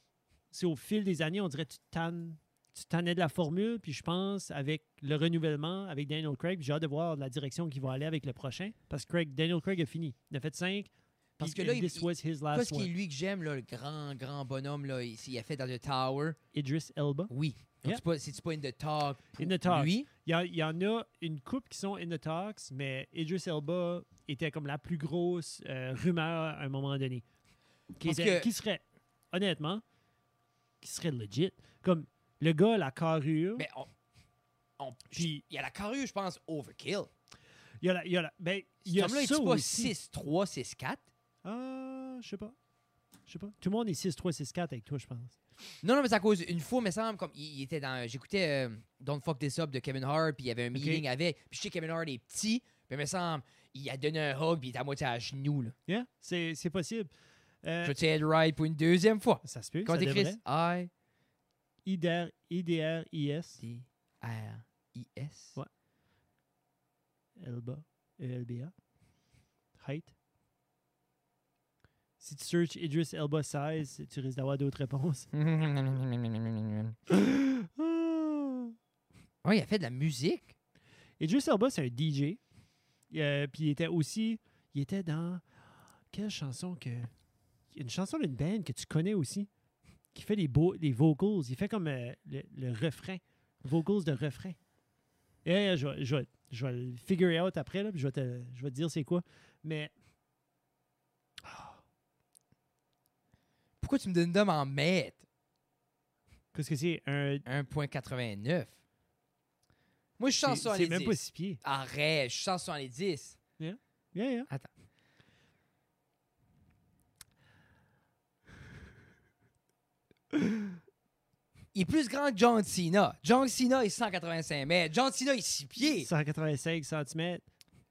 [SPEAKER 1] c'est au fil des années, on dirait que tu tannes, tu tannais de la formule. Puis je pense, avec le renouvellement, avec Daniel Craig, j'ai hâte de voir la direction qu'il va aller avec le prochain. Parce que Craig, Daniel Craig a fini. Il a fait 5.
[SPEAKER 2] Parce que là, il-
[SPEAKER 1] this was his last
[SPEAKER 2] ce qui est
[SPEAKER 1] one.
[SPEAKER 2] lui que j'aime, le grand, grand bonhomme, là, il, il a fait dans The Tower?
[SPEAKER 1] Idris Elba.
[SPEAKER 2] Oui.
[SPEAKER 1] Yeah.
[SPEAKER 2] c'est pas, pas in the talk.
[SPEAKER 1] In the talks.
[SPEAKER 2] Lui,
[SPEAKER 1] Il y, y en a une couple qui sont in the talks, mais Idris Elba était comme la plus grosse euh, rumeur à un moment donné. Qui, était-
[SPEAKER 2] que-
[SPEAKER 1] qui serait, honnêtement, qui serait legit. Comme le gars, la carrure.
[SPEAKER 2] mais on, on-
[SPEAKER 1] Puis-
[SPEAKER 2] il y a la carrure, je pense, overkill.
[SPEAKER 1] Il y a la. Il y a la ben, il y a ça
[SPEAKER 2] est-tu pas
[SPEAKER 1] aussi.
[SPEAKER 2] 6'3, 6'4?
[SPEAKER 1] Ah, je sais pas. Je sais pas. Tout le monde est 6-3, 6-4 avec toi, je pense.
[SPEAKER 2] Non, non, mais c'est à cause. Une fois, il me semble, comme il, il était dans. J'écoutais euh, Don't Fuck This Up de Kevin Hart, puis il y avait un meeting avec. Puis je sais que Kevin Hart est petit, mais il me semble, il a donné un hug, puis il était à moitié à genoux. Là.
[SPEAKER 1] Yeah, c'est c'est possible. Euh,
[SPEAKER 2] Je te être right pour une deuxième fois?
[SPEAKER 1] ça se peut.
[SPEAKER 2] Comment
[SPEAKER 1] ça
[SPEAKER 2] t'écris?
[SPEAKER 1] devrait.
[SPEAKER 2] I
[SPEAKER 1] IDR, IDR-IS,
[SPEAKER 2] D R I S.
[SPEAKER 1] Ouais. Elba, ELBA. Height. Si tu searches Idris Elba size, tu risques d'avoir d'autres réponses.
[SPEAKER 2] Ouais, il a fait de la musique.
[SPEAKER 1] Idris Elba, c'est un DJ. Euh, Puis il était aussi. Il était dans. Quelle chanson que. Une chanson d'une band que tu connais aussi. Qui fait les, beaux, les vocals. Il fait comme euh, le, le refrain. Vocals de refrain. Et, euh, je, vais- je, vais- je vais le figure out après, là, puis je vais te, je vais te dire c'est quoi. Mais
[SPEAKER 2] Pourquoi tu me donnes d'homme en mètres?
[SPEAKER 1] qu'est-ce que c'est un.
[SPEAKER 2] 1.89. Moi, je suis
[SPEAKER 1] C'est
[SPEAKER 2] 170.
[SPEAKER 1] c'est même pas six pieds.
[SPEAKER 2] Arrête, je suis 170.
[SPEAKER 1] Yeah, yeah.
[SPEAKER 2] Attends. Il est plus grand que John Cena. John Cena est 185 mètres. John Cena est 6 pieds.
[SPEAKER 1] 185 cm.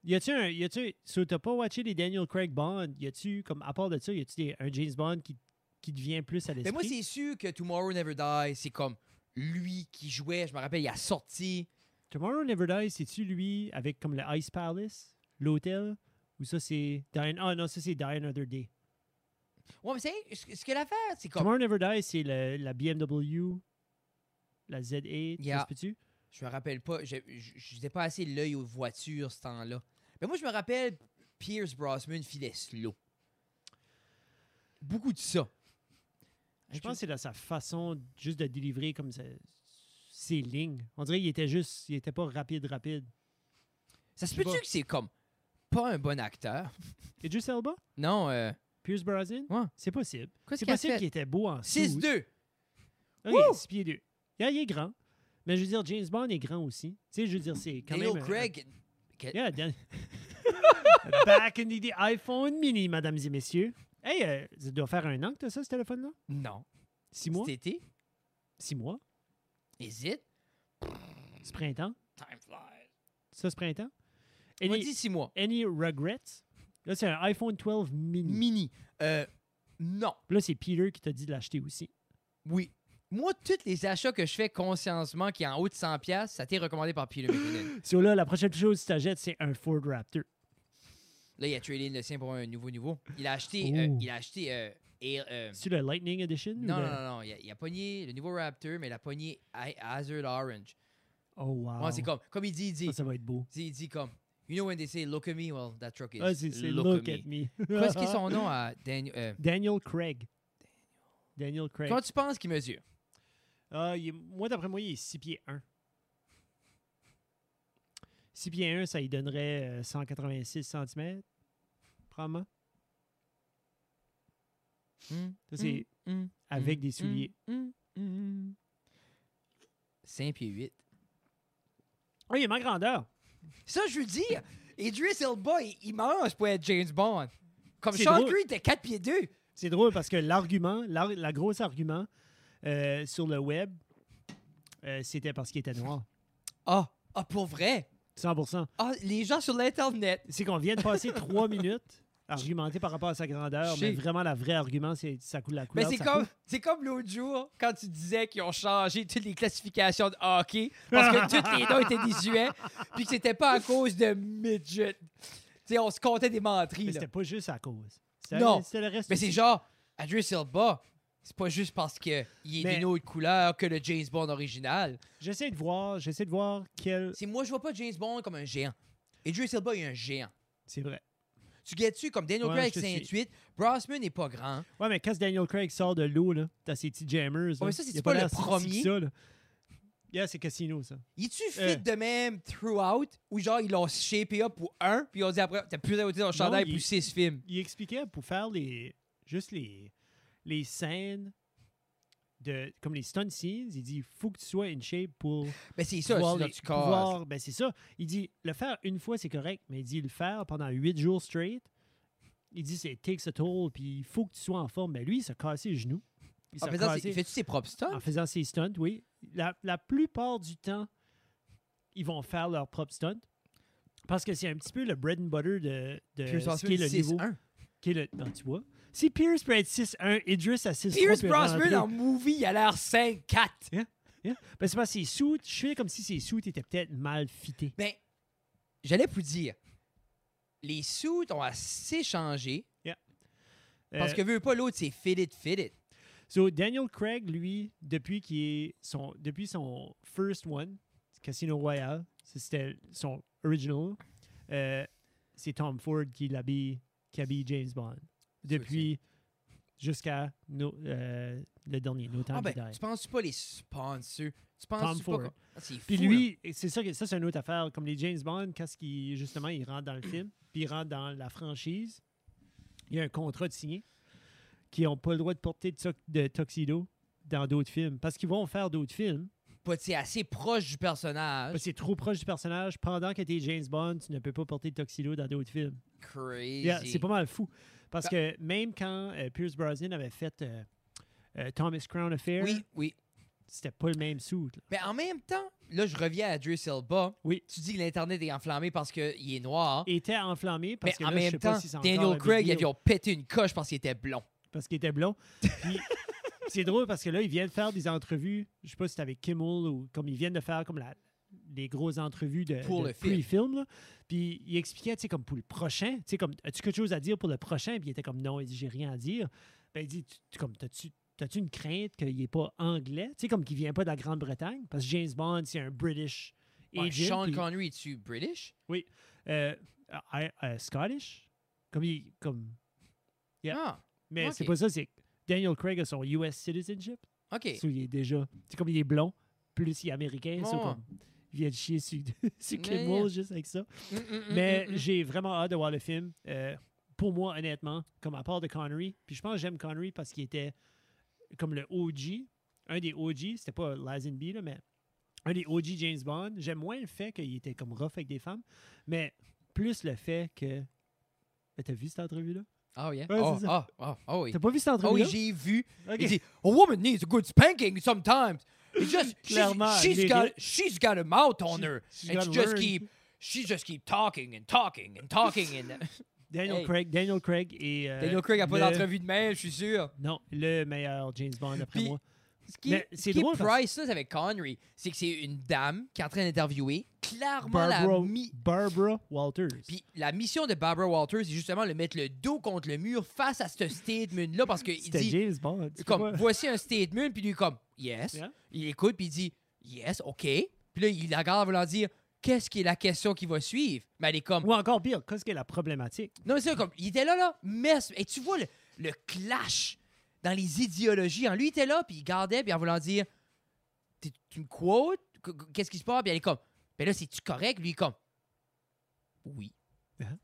[SPEAKER 1] Y a-tu un. Y a-tu. So, t'as pas watché les Daniel Craig Bond? Y a-tu, comme, à part de ça, y a-tu un James Bond qui, qui devient plus à
[SPEAKER 2] Mais
[SPEAKER 1] l'esprit?
[SPEAKER 2] moi, c'est sûr que Tomorrow Never Die, c'est comme lui qui jouait. Je me rappelle, il a sorti.
[SPEAKER 1] Tomorrow Never Dies, c'est-tu lui avec comme le Ice Palace, l'hôtel? Ou ça, c'est. Die Ah non, ça, c'est Die Another Day?
[SPEAKER 2] Ouais, mais c'est ce ce que l'affaire, c'est comme.
[SPEAKER 1] Tomorrow Never Dies, c'est le- la BMW, la Z8.
[SPEAKER 2] Yeah.
[SPEAKER 1] Peut-tu?
[SPEAKER 2] Je me rappelle pas. Je n'ai pas assez l'œil aux voitures ce temps-là. Mais moi, je me rappelle, Pierce Brosnan filait slow. Beaucoup de ça.
[SPEAKER 1] Je pense que c'est dans sa façon juste de délivrer comme ça- ses lignes. On dirait qu'il était juste. Il était pas rapide, rapide.
[SPEAKER 2] Ça se peut-tu
[SPEAKER 1] pas.
[SPEAKER 2] que c'est comme pas un bon acteur?
[SPEAKER 1] Idris Elba?
[SPEAKER 2] Non, euh,
[SPEAKER 1] Pierce Brosnan?
[SPEAKER 2] Ouais.
[SPEAKER 1] C'est possible. C'est possible qu'il était beau en suit.
[SPEAKER 2] 6-2.
[SPEAKER 1] Ok,
[SPEAKER 2] Woo!
[SPEAKER 1] 6 pieds 2. Yeah, il est grand. Mais je veux dire, James Bond est grand aussi. Tu sais, je veux dire, c'est quand
[SPEAKER 2] Daniel
[SPEAKER 1] même.
[SPEAKER 2] Craig.
[SPEAKER 1] Yeah, Dan- Back in the iPhone mini, mesdames et messieurs. Hey, euh, ça doit faire un an que tu as ça, ce téléphone-là?
[SPEAKER 2] Non.
[SPEAKER 1] Six mois?
[SPEAKER 2] Cet été?
[SPEAKER 1] Six mois?
[SPEAKER 2] Is it?
[SPEAKER 1] C'est printemps?
[SPEAKER 2] Time flies.
[SPEAKER 1] Ça, c'est printemps?
[SPEAKER 2] On m'a
[SPEAKER 1] Any,
[SPEAKER 2] dit 6 mois.
[SPEAKER 1] any regrets? Là, c'est un iPhone 12 mini.
[SPEAKER 2] Mini. Euh, non.
[SPEAKER 1] Puis Là, c'est Peter qui t'a dit de l'acheter aussi.
[SPEAKER 2] Oui. Moi, tous les achats que je fais consciencement qui est en haut de 100$, piastres, ça t'est recommandé par Peter McKinnon.
[SPEAKER 1] So là, la prochaine chose que tu t'achètes, c'est un Ford Raptor.
[SPEAKER 2] Là, il a tradé le sien pour un nouveau niveau. Il a acheté. euh, il a acheté. euh, euh,
[SPEAKER 1] C'est le Lightning Edition? ou
[SPEAKER 2] non,
[SPEAKER 1] le-
[SPEAKER 2] non, non, non. Il a, il a pogné le nouveau Raptor, mais il a pogné I- Hazard Orange.
[SPEAKER 1] Oh, wow.
[SPEAKER 2] Ouais, c'est comme, comme il dit, il dit,
[SPEAKER 1] Ça, ça va être beau.
[SPEAKER 2] il dit comme, you know when they say look at me, well, that truck is
[SPEAKER 1] Ah, c'est
[SPEAKER 2] look,
[SPEAKER 1] Look,
[SPEAKER 2] at me. Qu'est-ce qui est son nom à Daniel? euh,
[SPEAKER 1] Daniel Craig. Daniel Craig.
[SPEAKER 2] Comment tu penses qu'il mesure?
[SPEAKER 1] Il est- moi, d'après moi, il est 6 pieds 1. 6 pieds 1, ça lui donnerait euh, 186 cm. Probablement. Ça, c'est
[SPEAKER 2] Hmm,
[SPEAKER 1] avec des souliers.
[SPEAKER 2] 5 pieds 8.
[SPEAKER 1] Ah, il est ma grandeur.
[SPEAKER 2] Ça, je veux dire, Idris Elba, il, il mange pour être James Bond. Comme
[SPEAKER 1] C'est
[SPEAKER 2] Sean
[SPEAKER 1] drôle.
[SPEAKER 2] Creed était 4 pieds 2.
[SPEAKER 1] C'est drôle parce que l'argument, l'ar- la grosse argument euh, sur le web, euh, c'était parce qu'il était noir.
[SPEAKER 2] Ah, ah, pour vrai?
[SPEAKER 1] 100
[SPEAKER 2] Ah, les gens sur l'Internet.
[SPEAKER 1] C'est qu'on vient de passer trois minutes argumenter par rapport à sa grandeur, mais vraiment, la vraie argument, c'est sa cou- la
[SPEAKER 2] Mais
[SPEAKER 1] couleur.
[SPEAKER 2] c'est
[SPEAKER 1] de sa
[SPEAKER 2] comme, c'est comme l'autre jour, quand tu disais qu'ils ont changé toutes les classifications de hockey parce que tous les noms étaient désuets, puis que c'était pas à cause de midget. Tu sais, on se comptait des menteries.
[SPEAKER 1] Mais c'était pas juste à cause. C'était-
[SPEAKER 2] Non.
[SPEAKER 1] Le reste.
[SPEAKER 2] Mais c'est genre, Idris Elba, c'est pas juste parce qu'il est d'une autre couleur que le James Bond original.
[SPEAKER 1] J'essaie de voir, j'essaie de voir quel.
[SPEAKER 2] C'est moi, je vois pas James Bond comme un géant. Idris Elba est un géant.
[SPEAKER 1] C'est vrai.
[SPEAKER 2] Tu guettes-tu comme Daniel
[SPEAKER 1] Ouais,
[SPEAKER 2] Craig
[SPEAKER 1] je te suis.
[SPEAKER 2] 5'8, Brosman n'est pas grand.
[SPEAKER 1] Ouais, mais quand Daniel Craig sort de l'eau, là, t'as ses petits jammers. là,
[SPEAKER 2] mais ça, c'est
[SPEAKER 1] il
[SPEAKER 2] pas le premier.
[SPEAKER 1] Ça, là. Yeah, c'est Casino, ça.
[SPEAKER 2] Il tu fit
[SPEAKER 1] Euh.
[SPEAKER 2] de même throughout ou genre ils l'ont shapé up pour un, puis ils ont dit après, t'as plus d'autre dans le chandail
[SPEAKER 1] il-
[SPEAKER 2] pour six films?
[SPEAKER 1] Il expliquait pour faire les juste les, les scènes de comme les stunt scenes, il dit faut que tu sois in shape pour
[SPEAKER 2] Ben c'est ça,
[SPEAKER 1] pouvoir les- pouvoir- ben c'est ça. Il dit le faire une fois c'est correct, mais il dit le faire pendant huit jours straight. Il dit c'est takes a toll puis il faut que tu sois en forme. Mais lui il s'est cassé le genou. Il
[SPEAKER 2] En faisant,
[SPEAKER 1] cassé-
[SPEAKER 2] ses- il fait-tu ses propres stunts?
[SPEAKER 1] en faisant ses stunts, oui. La, la plupart du temps, ils vont faire leur propre stunt. Parce que c'est un petit peu le bread and butter de, de ce qui est le niveau.
[SPEAKER 2] 6'1.
[SPEAKER 1] Qui est le, non, tu vois. Si Pierce peut être 6-1, Idris à 6
[SPEAKER 2] Pierce Brosnan en movie, il a l'air 5'4.
[SPEAKER 1] Ben, c'est parce que ses suits, je fais comme si ses suits étaient peut-être mal fités.
[SPEAKER 2] Ben, j'allais vous dire, les suits ont assez changé parce
[SPEAKER 1] Euh,
[SPEAKER 2] que veut pas l'autre, c'est fit it, fit it.
[SPEAKER 1] So, Daniel Craig, lui, depuis, qu'il est son, depuis son first one, Casino Royale, c'était son original, euh, c'est Tom Ford qui l'habille, qui habille James Bond. Depuis jusqu'à no- euh, le dernier, No Time
[SPEAKER 2] Ah ben,
[SPEAKER 1] to Die.
[SPEAKER 2] tu penses pas les sponsors? Tu penses pas comme- Ah,
[SPEAKER 1] Puis lui, c'est ça, que- ça c'est une autre affaire. Comme les James Bond, quand il, justement, il rentre dans le film, puis il rentre dans la franchise, il y a un contrat de signé qui n'ont pas le droit de porter de, de tuxedo dans d'autres films. Parce qu'ils vont faire d'autres films.
[SPEAKER 2] Sais, assez proche du personnage.
[SPEAKER 1] C'est trop proche du personnage. Pendant que tu es James Bond, tu ne peux pas porter de tuxedo dans d'autres films.
[SPEAKER 2] Crazy.
[SPEAKER 1] Yeah, c'est pas mal fou. Parce
[SPEAKER 2] Bah-
[SPEAKER 1] que même quand euh, Pierce Brosnan avait fait euh, euh, Thomas Crown Affair,
[SPEAKER 2] Oui, oui.
[SPEAKER 1] c'était pas le même suit. là.
[SPEAKER 2] Mais en même temps, là, je reviens à Idris Elba.
[SPEAKER 1] Oui.
[SPEAKER 2] Tu dis que l'Internet est enflammé parce qu'il est noir.
[SPEAKER 1] Il était enflammé parce
[SPEAKER 2] mais
[SPEAKER 1] que
[SPEAKER 2] en
[SPEAKER 1] là, je
[SPEAKER 2] même
[SPEAKER 1] pas
[SPEAKER 2] temps,
[SPEAKER 1] si c'est
[SPEAKER 2] Daniel Craig, ils ont pété une coche parce qu'il était blond.
[SPEAKER 1] parce qu'il était blond. Puis, c'est drôle parce que là, ils viennent faire des entrevues. Je sais pas si c'était avec Kimmel ou comme ils viennent de faire comme la, des grosses entrevues de,
[SPEAKER 2] Pour
[SPEAKER 1] de
[SPEAKER 2] le film.
[SPEAKER 1] Puis il expliquait, tu sais, comme pour le prochain, tu sais, comme, as-tu quelque chose à dire pour le prochain? Puis il était comme, non, il dit, j'ai rien à dire. Ben, il dit, tu- comme, t'as-tu T'as-tu une crainte qu'il n'est pas anglais? Tu sais, comme qu'il vient pas de la Grande-Bretagne? Parce que James Bond, c'est un British
[SPEAKER 2] Ouais,
[SPEAKER 1] agent.
[SPEAKER 2] Sean
[SPEAKER 1] puis-
[SPEAKER 2] Connery, es-tu British?
[SPEAKER 1] euh, I- uh, Scottish? Comme il. Comme, Yeah.
[SPEAKER 2] Ah,
[SPEAKER 1] mais
[SPEAKER 2] Ok.
[SPEAKER 1] c'est pas ça, c'est Daniel Craig a son US citizenship.
[SPEAKER 2] OK.
[SPEAKER 1] So, il est déjà. C'est comme il est blond, plus il est américain. so, comme, il vient de chier sur, sur
[SPEAKER 2] yeah.
[SPEAKER 1] juste avec ça.
[SPEAKER 2] Mm, mm, mm,
[SPEAKER 1] Mais
[SPEAKER 2] mm,
[SPEAKER 1] j'ai vraiment hâte de voir le film. Euh, pour moi, honnêtement, comme à part de Connery, puis je pense que j'aime Connery parce qu'il était comme le OG, un des OG, c'était pas Lazenby, là, mais un des OG James Bond. J'aime moins le fait qu'il était comme rough avec des femmes, mais plus le fait que. T'as vu cette entrevue-là?
[SPEAKER 2] Oh, yeah.
[SPEAKER 1] Ouais,
[SPEAKER 2] oh,
[SPEAKER 1] c'est ça.
[SPEAKER 2] oh, oh, oh, oui.
[SPEAKER 1] T'as pas vu cette
[SPEAKER 2] Oh,
[SPEAKER 1] entrevue-là?
[SPEAKER 2] oui, j'ai vu.
[SPEAKER 1] Ok.
[SPEAKER 2] Il dit, a woman needs a good spanking sometimes. It's just, she's,
[SPEAKER 1] Clairement,
[SPEAKER 2] she's
[SPEAKER 1] les-
[SPEAKER 2] got, she's got a mouth on
[SPEAKER 1] She-
[SPEAKER 2] her.
[SPEAKER 1] she's
[SPEAKER 2] and
[SPEAKER 1] gotta
[SPEAKER 2] she just
[SPEAKER 1] learn.
[SPEAKER 2] keep, she just keep talking and talking and talking. And
[SPEAKER 1] Daniel
[SPEAKER 2] Hey.
[SPEAKER 1] Craig, Daniel Craig et. euh,
[SPEAKER 2] Daniel Craig a pas
[SPEAKER 1] le-
[SPEAKER 2] d'entrevue de mail, je suis sûr.
[SPEAKER 1] Non, le meilleur James Bond après
[SPEAKER 2] Puis-
[SPEAKER 1] moi.
[SPEAKER 2] Ce qui,
[SPEAKER 1] Mais
[SPEAKER 2] ce
[SPEAKER 1] c'est
[SPEAKER 2] qui
[SPEAKER 1] drôle
[SPEAKER 2] est
[SPEAKER 1] parce-
[SPEAKER 2] priceless avec Connery, c'est que c'est une dame qui est en train d'interviewer clairement la,
[SPEAKER 1] Barbara,
[SPEAKER 2] mi-
[SPEAKER 1] Barbara Walters.
[SPEAKER 2] Puis la mission de Barbara Walters, c'est justement de mettre le dos contre le mur face à ce statement-là parce qu'il
[SPEAKER 1] C'était
[SPEAKER 2] dit,
[SPEAKER 1] James Bond.
[SPEAKER 2] comme, voici un statement, puis lui, comme, yes.
[SPEAKER 1] Yeah.
[SPEAKER 2] Il écoute, puis il dit, yes, OK. Puis là, il la regarde voulant dire, qu'est-ce qui est la question qui va suivre? Mais elle est comme,
[SPEAKER 1] Ou encore pire, qu'est-ce qu'est la problématique?
[SPEAKER 2] non, mais c'est comme, il était là, là, mais, et tu vois le, le clash dans les idéologies. Lui, il était là, puis il gardait, puis en voulant dire, T'es- tu me quotes? Qu- qu- Qu'est-ce qui se passe? Puis elle est comme, ben là, c'est-tu correct? Lui, comme, oui.
[SPEAKER 1] Hein?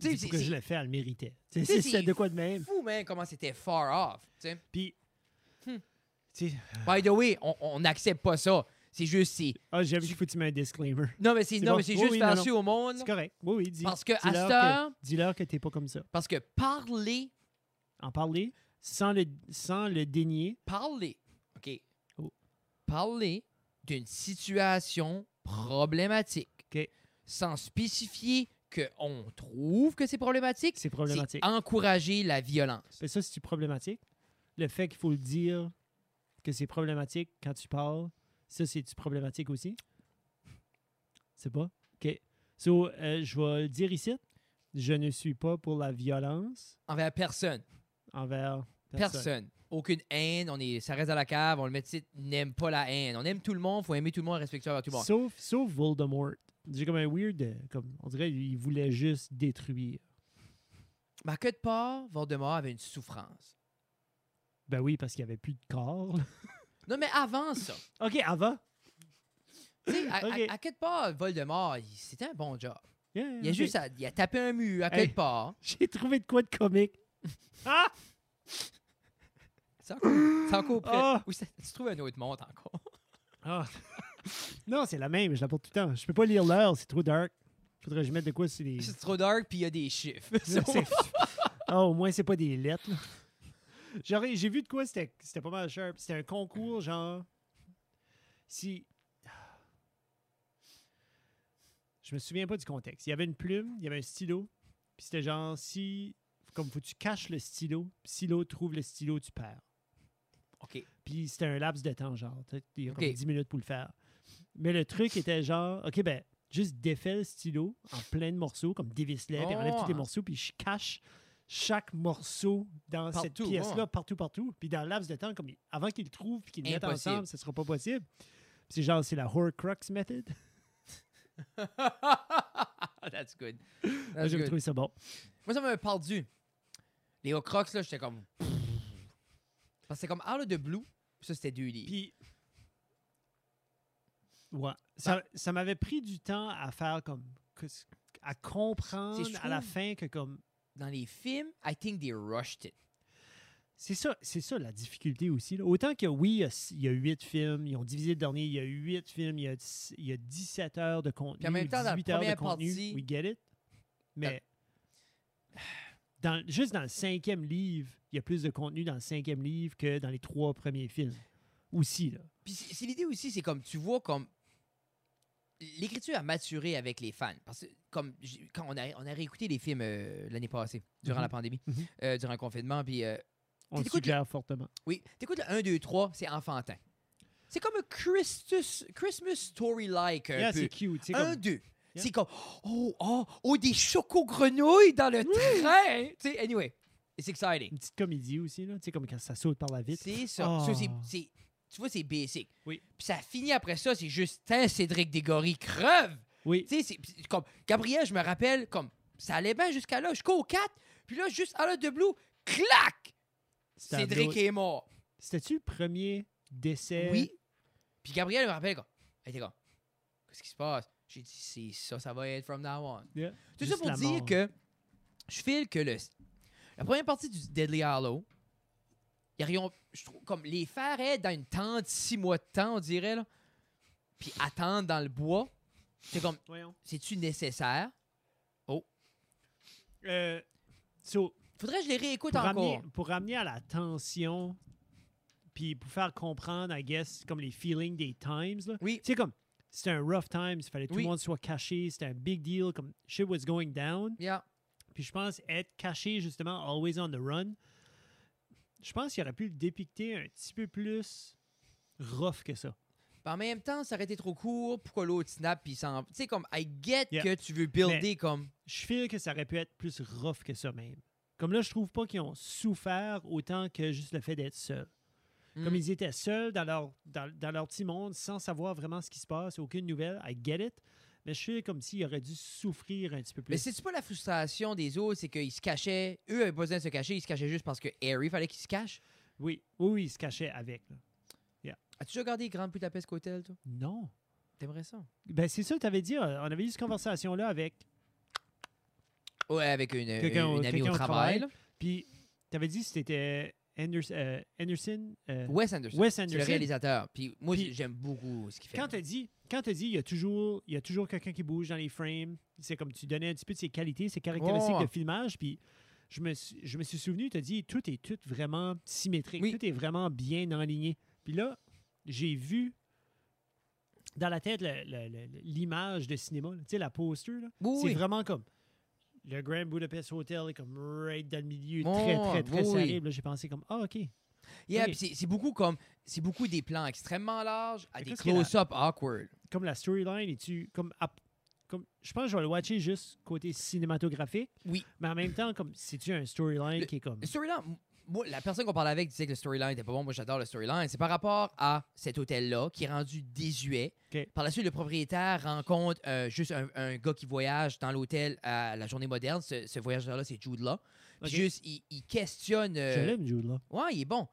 [SPEAKER 2] Tu sais, c'est-
[SPEAKER 1] je le fais, elle le méritait. C'est de quoi de même.
[SPEAKER 2] fou, man, comment c'était far off.
[SPEAKER 1] Puis,
[SPEAKER 2] Hmm. By the way, on- n'accepte pas ça. C'est juste, c'est.
[SPEAKER 1] ah, j'aime qu'il faut que tu mets un disclaimer.
[SPEAKER 2] Non, mais c'est
[SPEAKER 1] bon.
[SPEAKER 2] juste
[SPEAKER 1] oui,
[SPEAKER 2] faire
[SPEAKER 1] non,
[SPEAKER 2] au monde.
[SPEAKER 1] C'est correct. Oui, oui, dis.
[SPEAKER 2] Parce que à
[SPEAKER 1] dis-leur
[SPEAKER 2] cette heure,
[SPEAKER 1] que, dis-leur que t'es pas comme ça.
[SPEAKER 2] parce que parler,
[SPEAKER 1] En parler sans le, sans le dénier.
[SPEAKER 2] parler, OK,
[SPEAKER 1] Oh.
[SPEAKER 2] parler d'une situation problématique,
[SPEAKER 1] OK.
[SPEAKER 2] sans spécifier qu'on trouve que c'est problématique,
[SPEAKER 1] C'est
[SPEAKER 2] c'est
[SPEAKER 1] problématique.
[SPEAKER 2] encourager la violence.
[SPEAKER 1] Mais ça, c'est problématique. Le fait qu'il faut le dire que c'est problématique quand tu parles, ça, c'est-tu problématique aussi? C'est pas? OK. So, euh, je vais le dire ici. Je ne suis pas pour la violence
[SPEAKER 2] Envers personne.
[SPEAKER 1] Envers personne.
[SPEAKER 2] Personne. Aucune haine. On est, ça reste à la cave. On le met titre, n'aime pas la haine. On aime tout le monde. faut aimer tout le monde, respecter tout le monde.
[SPEAKER 1] Sauf, sauf Voldemort. J'ai comme un weird. euh, Comme, on dirait qu'il voulait juste détruire.
[SPEAKER 2] Mais à quelque part, Voldemort avait une souffrance.
[SPEAKER 1] Ben oui, parce qu'il n'y avait plus de corps.
[SPEAKER 2] Non, mais avant ça,
[SPEAKER 1] OK, avant.
[SPEAKER 2] tu sais, à, à-
[SPEAKER 1] Ok.
[SPEAKER 2] à quelque part, Voldemort, il- c'était un bon job.
[SPEAKER 1] Yeah,
[SPEAKER 2] Il a juste à- il a tapé un mur à
[SPEAKER 1] Hey.
[SPEAKER 2] quelque part.
[SPEAKER 1] J'ai trouvé de quoi de comique. Ah!
[SPEAKER 2] C'est encore, c'est.
[SPEAKER 1] Ah!
[SPEAKER 2] Ça- tu trouves un autre montre encore?
[SPEAKER 1] Ah. non, c'est la même, je la porte tout le temps. Je peux pas lire l'heure, c'est trop dark. Faudrait que je mette de quoi sur les.
[SPEAKER 2] C'est trop dark, puis il y a des chiffres.
[SPEAKER 1] C'est- Ah, au moins, c'est pas des lettres. J'ai vu de quoi c'était c'était pas mal sharp. C'était un concours, genre. Si. Je me souviens pas du contexte. Il y avait une plume, il y avait un stylo. Puis c'était genre, si. Comme faut que tu caches le stylo, puis si l'autre trouve le stylo, tu perds.
[SPEAKER 2] OK.
[SPEAKER 1] Puis c'était un laps de temps, genre. Il y a comme
[SPEAKER 2] Ok.
[SPEAKER 1] 10 minutes pour le faire. Mais le truc était genre, OK, ben, juste défais le stylo en plein de morceaux, comme dévisse-les, puis enlève tous les
[SPEAKER 2] Oh.
[SPEAKER 1] morceaux, puis je cache chaque morceau dans cette
[SPEAKER 2] Partout,
[SPEAKER 1] pièce-là,
[SPEAKER 2] ouais.
[SPEAKER 1] partout, partout. Puis dans le laps de temps, comme avant qu'ils le trouvent puis qu'ils le mettent ensemble, ce sera pas possible. Puis c'est genre, c'est la Horcrux method.
[SPEAKER 2] That's good. That's
[SPEAKER 1] J'ai trouvé ça bon.
[SPEAKER 2] Moi, ça m'a perdu. Les Horcrux, là, j'étais comme. Parce que c'est comme out of the blue. puis Ça, c'était deux livres.
[SPEAKER 1] Puis, ouais, ça, ça m'avait pris du temps à faire comme, à comprendre à la fin que comme,
[SPEAKER 2] Dans les films, I think they rushed it.
[SPEAKER 1] C'est ça, c'est ça la difficulté aussi. là. Autant que oui, il y a huit films, ils ont divisé le dernier, il y a huit films, il y a, il y a 17 heures de contenu.
[SPEAKER 2] Puis en même temps, dans la
[SPEAKER 1] 18 heures de contenu,
[SPEAKER 2] partie-
[SPEAKER 1] we get it. Mais juste dans le cinquième livre, il y a plus de contenu dans le cinquième livre que dans les trois premiers films. Aussi, là.
[SPEAKER 2] Puis c'est l'idée aussi, c'est comme tu vois comme l'écriture a maturé avec les fans. Parce que, comme quand on a, réécouté les films euh, l'année passée, durant la mhm. pandémie,
[SPEAKER 1] mhm.
[SPEAKER 2] Euh, durant le confinement, puis. Euh,
[SPEAKER 1] on suggère fortement.
[SPEAKER 2] Oui. T'écoutes le 1, 2, 3, c'est enfantin. C'est comme un Christus, Christmas story-like.
[SPEAKER 1] Yeah, c'est cute. 1,
[SPEAKER 2] 2. C'est comme, oh, oh, oh, des chocos-grenouilles dans le train. Tu sais, anyway, it's exciting.
[SPEAKER 1] Une petite comédie aussi, là. Tu sais, comme quand ça saute par la vitre.
[SPEAKER 2] C'est ça. Ah. Tu vois, c'est basic.
[SPEAKER 1] Oui.
[SPEAKER 2] Puis ça finit après ça, c'est juste, hein, Cédric Dégory creve.
[SPEAKER 1] Oui.
[SPEAKER 2] Tu sais, c'est comme, Gabriel, je me rappelle, comme, ça allait bien jusqu'à là, jusqu'au 4. Puis là, juste à l'heure de Blue, clac! Cédric est mort.
[SPEAKER 1] C'était-tu le premier décès?
[SPEAKER 2] Oui. Puis Gabriel me rappelle, quoi. Elle était comme, qu'est-ce qui se passe? J'ai dit, c'est ça, ça va être from now on.
[SPEAKER 1] Yeah.
[SPEAKER 2] Tout ça pour dire
[SPEAKER 1] mort.
[SPEAKER 2] que je file que le, la première partie du Deadly Hollow, ils aurions- je trouve, comme les faire être dans une tente six mois de temps, on dirait, là, puis attendre dans le bois, c'est comme, c'est-tu nécessaire?
[SPEAKER 1] Euh, so,
[SPEAKER 2] Faudrait que je les réécoute
[SPEAKER 1] pour,
[SPEAKER 2] encore.
[SPEAKER 1] ramener, pour ramener à la tension, puis pour faire comprendre, I guess, comme les feelings des times. Là.
[SPEAKER 2] Oui.
[SPEAKER 1] Tu sais, comme, c'était un rough time, il fallait que tout le monde soit caché, c'était un big deal, comme shit was going down.
[SPEAKER 2] Yeah.
[SPEAKER 1] Puis je pense être caché, justement, always on the run, je pense qu'il aurait pu le dépicter un petit peu plus rough que ça.
[SPEAKER 2] En même temps, ça aurait été trop court. Pourquoi l'autre snap puis s'en... Tu sais, comme, I get
[SPEAKER 1] Yeah.
[SPEAKER 2] que tu veux builder
[SPEAKER 1] Mais-
[SPEAKER 2] comme...
[SPEAKER 1] Je feel que ça aurait pu être plus rough que ça même. Comme là, je trouve pas qu'ils ont souffert autant que juste le fait d'être Comme
[SPEAKER 2] Mm.
[SPEAKER 1] ils étaient seuls dans leur, dans, dans leur petit monde, sans savoir vraiment ce qui se passe, aucune nouvelle, I get it. Mais je feel comme s'ils auraient dû souffrir un petit peu plus.
[SPEAKER 2] Mais c'est pas la frustration des autres, c'est qu'ils se cachaient. Eux avaient besoin de se cacher, ils se cachaient juste parce que Harry fallait qu'il se cache.
[SPEAKER 1] Oui, oui, oui, ils se cachaient avec. là.
[SPEAKER 2] As-tu déjà regardé Grand Budapest Hotel, toi?
[SPEAKER 1] Non.
[SPEAKER 2] T'aimerais ça?
[SPEAKER 1] Ben, c'est ça que tu avais dit. euh, On avait eu cette conversation-là avec.
[SPEAKER 2] Ouais, avec une,
[SPEAKER 1] Quelqu'un
[SPEAKER 2] une, amie
[SPEAKER 1] quelqu'un
[SPEAKER 2] au travail.
[SPEAKER 1] Puis, tu avais dit que c'était Euh, Anderson. euh,
[SPEAKER 2] Wes Anderson.
[SPEAKER 1] Wes
[SPEAKER 2] C'est le
[SPEAKER 1] Anderson.
[SPEAKER 2] réalisateur. Puis moi,
[SPEAKER 1] Puis-
[SPEAKER 2] j'aime beaucoup ce qu'il fait.
[SPEAKER 1] Quand tu dit, quand t'as dit, il y a toujours, il y a toujours quelqu'un qui bouge dans les frames. C'est comme tu donnais un petit peu de ses qualités, ses caractéristiques de filmage. Puis je me, suis- je me suis souvenu, tu as dit, tout est tout vraiment symétrique,
[SPEAKER 2] Oui.
[SPEAKER 1] tout est vraiment bien enligné. Puis là, j'ai vu dans la tête le- le- le- l'image de cinéma, tu sais, la poster. là.
[SPEAKER 2] Oui,
[SPEAKER 1] C'est
[SPEAKER 2] oui.
[SPEAKER 1] vraiment comme le Grand Budapest Hotel est comme right dans le milieu,
[SPEAKER 2] Oh,
[SPEAKER 1] très, très, très
[SPEAKER 2] oui,
[SPEAKER 1] serré. Là, j'ai pensé comme, ah, OK.
[SPEAKER 2] Yeah, puis c'est- beaucoup comme. C'est beaucoup des plans extrêmement larges à des close-up awkward.
[SPEAKER 1] comme la storyline, es-tu comme, ap- comme je pense que je vais le watcher juste côté cinématographique.
[SPEAKER 2] Oui.
[SPEAKER 1] Mais en même temps, comme c'est-tu un storyline qui est comme
[SPEAKER 2] storyline, moi, la personne qu'on parlait avec disait que le storyline était pas bon. Moi, j'adore le storyline. C'est par rapport à cet hôtel-là qui est rendu désuet. Par la suite, le propriétaire rencontre euh, juste un, un gars qui voyage dans l'hôtel à la journée moderne. Ce, ce voyageur-là, c'est Jude Law. Puis juste, il, il questionne. euh,
[SPEAKER 1] Je l'aime, Jude, là.
[SPEAKER 2] Ouais, il est bon.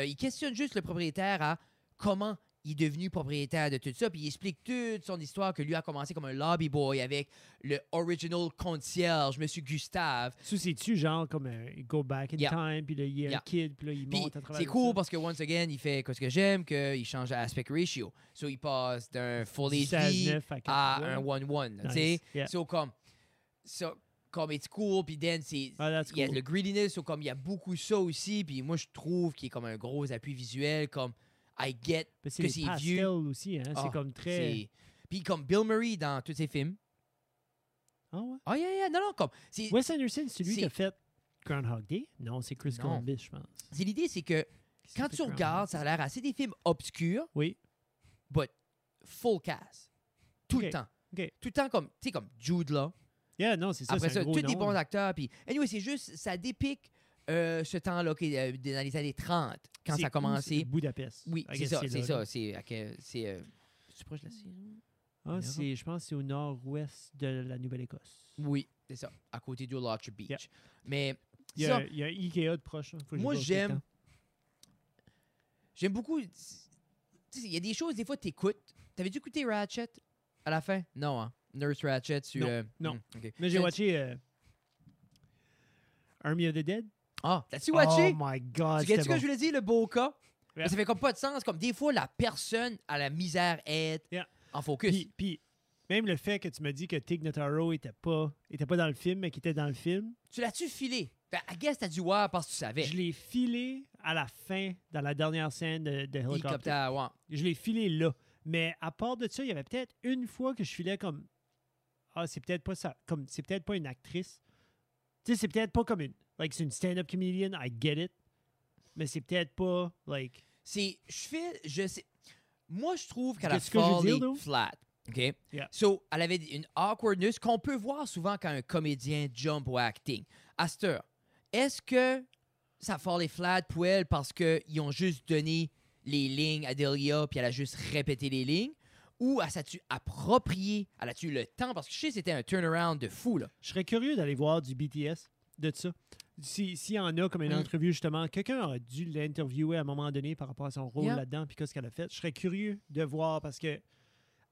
[SPEAKER 2] Euh, il questionne juste le propriétaire à comment il est devenu propriétaire de tout ça, puis il explique toute son histoire que lui a commencé comme un lobby boy avec le original concierge, Monsieur Gustave.
[SPEAKER 1] Ça, c'est-tu genre comme un go back in
[SPEAKER 2] Yeah.
[SPEAKER 1] time, puis là, il a
[SPEAKER 2] Yeah.
[SPEAKER 1] un kid, puis là, il
[SPEAKER 2] Puis
[SPEAKER 1] monte à travers
[SPEAKER 2] c'est cool
[SPEAKER 1] ça.
[SPEAKER 2] parce que once again, il fait ce que j'aime, qu'il change l'aspect ratio. So il passe d'un full HD
[SPEAKER 1] 16-9 à
[SPEAKER 2] à
[SPEAKER 1] 4-3.
[SPEAKER 2] un 1-1. Tu sais?
[SPEAKER 1] Yeah.
[SPEAKER 2] So comme, so, comme it's cool, puis then c'est.
[SPEAKER 1] Ah,
[SPEAKER 2] Il y a le greediness, so comme il y a beaucoup ça aussi, puis moi je trouve qu'il est comme un gros appui visuel, comme I get que c'est vieux.
[SPEAKER 1] aussi, hein.
[SPEAKER 2] Ah,
[SPEAKER 1] c'est comme très...
[SPEAKER 2] Puis comme Bill Murray dans tous ses films.
[SPEAKER 1] Ah ouais?
[SPEAKER 2] Ah, yeah, yeah, non, non, comme.
[SPEAKER 1] Wes Anderson, c'est lui qui a fait Groundhog Day? Non, c'est Chris
[SPEAKER 2] Non.
[SPEAKER 1] Columbus, je pense.
[SPEAKER 2] c'est l'idée, c'est que quand tu
[SPEAKER 1] Groundhog
[SPEAKER 2] regardes, ça a l'air assez des films obscurs,
[SPEAKER 1] Oui.
[SPEAKER 2] but full cast. Tout le temps. Tout le temps comme, tu sais, comme Jude là.
[SPEAKER 1] Yeah, non, c'est ça,
[SPEAKER 2] Après ça, tous des bons acteurs. Puis, anyway, c'est juste, ça dépique euh, ce temps-là qui est euh, dans les années 30, quand ça a
[SPEAKER 1] où,
[SPEAKER 2] commencé.
[SPEAKER 1] c'est Budapest.
[SPEAKER 2] Oui, c'est ça, c'est ça. C'est, euh, c'est proche de la Syrie?
[SPEAKER 1] Ah, c'est, je pense que c'est au nord-ouest de la Nouvelle-Écosse.
[SPEAKER 2] Oui, c'est ça, à côté du Lotcher Beach.
[SPEAKER 1] Yeah.
[SPEAKER 2] Mais
[SPEAKER 1] Il y,
[SPEAKER 2] ça,
[SPEAKER 1] a, il y a Ikea de proche. Faut j'y
[SPEAKER 2] Moi, j'aime-. J'aime beaucoup. tu Il y a des choses, des fois, t'écoutes. T'avais-tu écouté Ratchet à la fin? Non, hein? Nurse Ratchet sur.
[SPEAKER 1] Non,
[SPEAKER 2] euh,
[SPEAKER 1] non.
[SPEAKER 2] hmm.
[SPEAKER 1] Mais j'ai
[SPEAKER 2] Tu-
[SPEAKER 1] watché euh, Army of the Dead.
[SPEAKER 2] Ah, t'as-tu watché?
[SPEAKER 1] Oh my God,
[SPEAKER 2] tu sais que
[SPEAKER 1] bon.
[SPEAKER 2] je voulais dire, le beau cas?
[SPEAKER 1] Yeah.
[SPEAKER 2] Ça fait comme pas de sens. Comme des fois, la personne a la misère à être
[SPEAKER 1] Yeah.
[SPEAKER 2] en focus.
[SPEAKER 1] Puis, puis, même le fait que tu m'as dit que Tig Notaro était pas, était pas dans le film, mais qu'il était dans le film,
[SPEAKER 2] tu l'as-tu filé? Ben, I guess t'as dû voir parce que tu savais.
[SPEAKER 1] je l'ai filé à la fin, dans la dernière scène de, de Helicopter.
[SPEAKER 2] Ouais.
[SPEAKER 1] Je l'ai filé là. Mais à part de ça, il y avait peut-être une fois que je filais comme Ah, c'est peut-être pas ça. Comme c'est peut-être pas une actrice. Tu sais, c'est peut-être pas comme une. Like, c'est une stand-up comedian, I get it. Mais c'est peut-être pas like.
[SPEAKER 2] C'est. Je fais. Je sais. Moi, je trouve qu'elle a
[SPEAKER 1] though?
[SPEAKER 2] flat. OK?
[SPEAKER 1] Yeah.
[SPEAKER 2] So, elle avait une awkwardness qu'on peut voir souvent quand un comédien jump au acting. Heure, est-ce que ça fallait flat pour elle parce qu'ils ont juste donné les lignes à Delia puis elle a juste répété les lignes? Ou elle s'est-tu approprié? Elle a-tu eu le temps? Parce que je sais que c'était un turnaround de fou, là.
[SPEAKER 1] Je serais curieux d'aller voir du BTS de ça. Si- S'il y en a comme une
[SPEAKER 2] Mm.
[SPEAKER 1] entrevue, justement, quelqu'un aurait dû l'interviewer à un moment donné par rapport à son rôle
[SPEAKER 2] Yeah.
[SPEAKER 1] là-dedans, puis qu'est-ce qu'elle a fait. Je serais curieux de voir parce que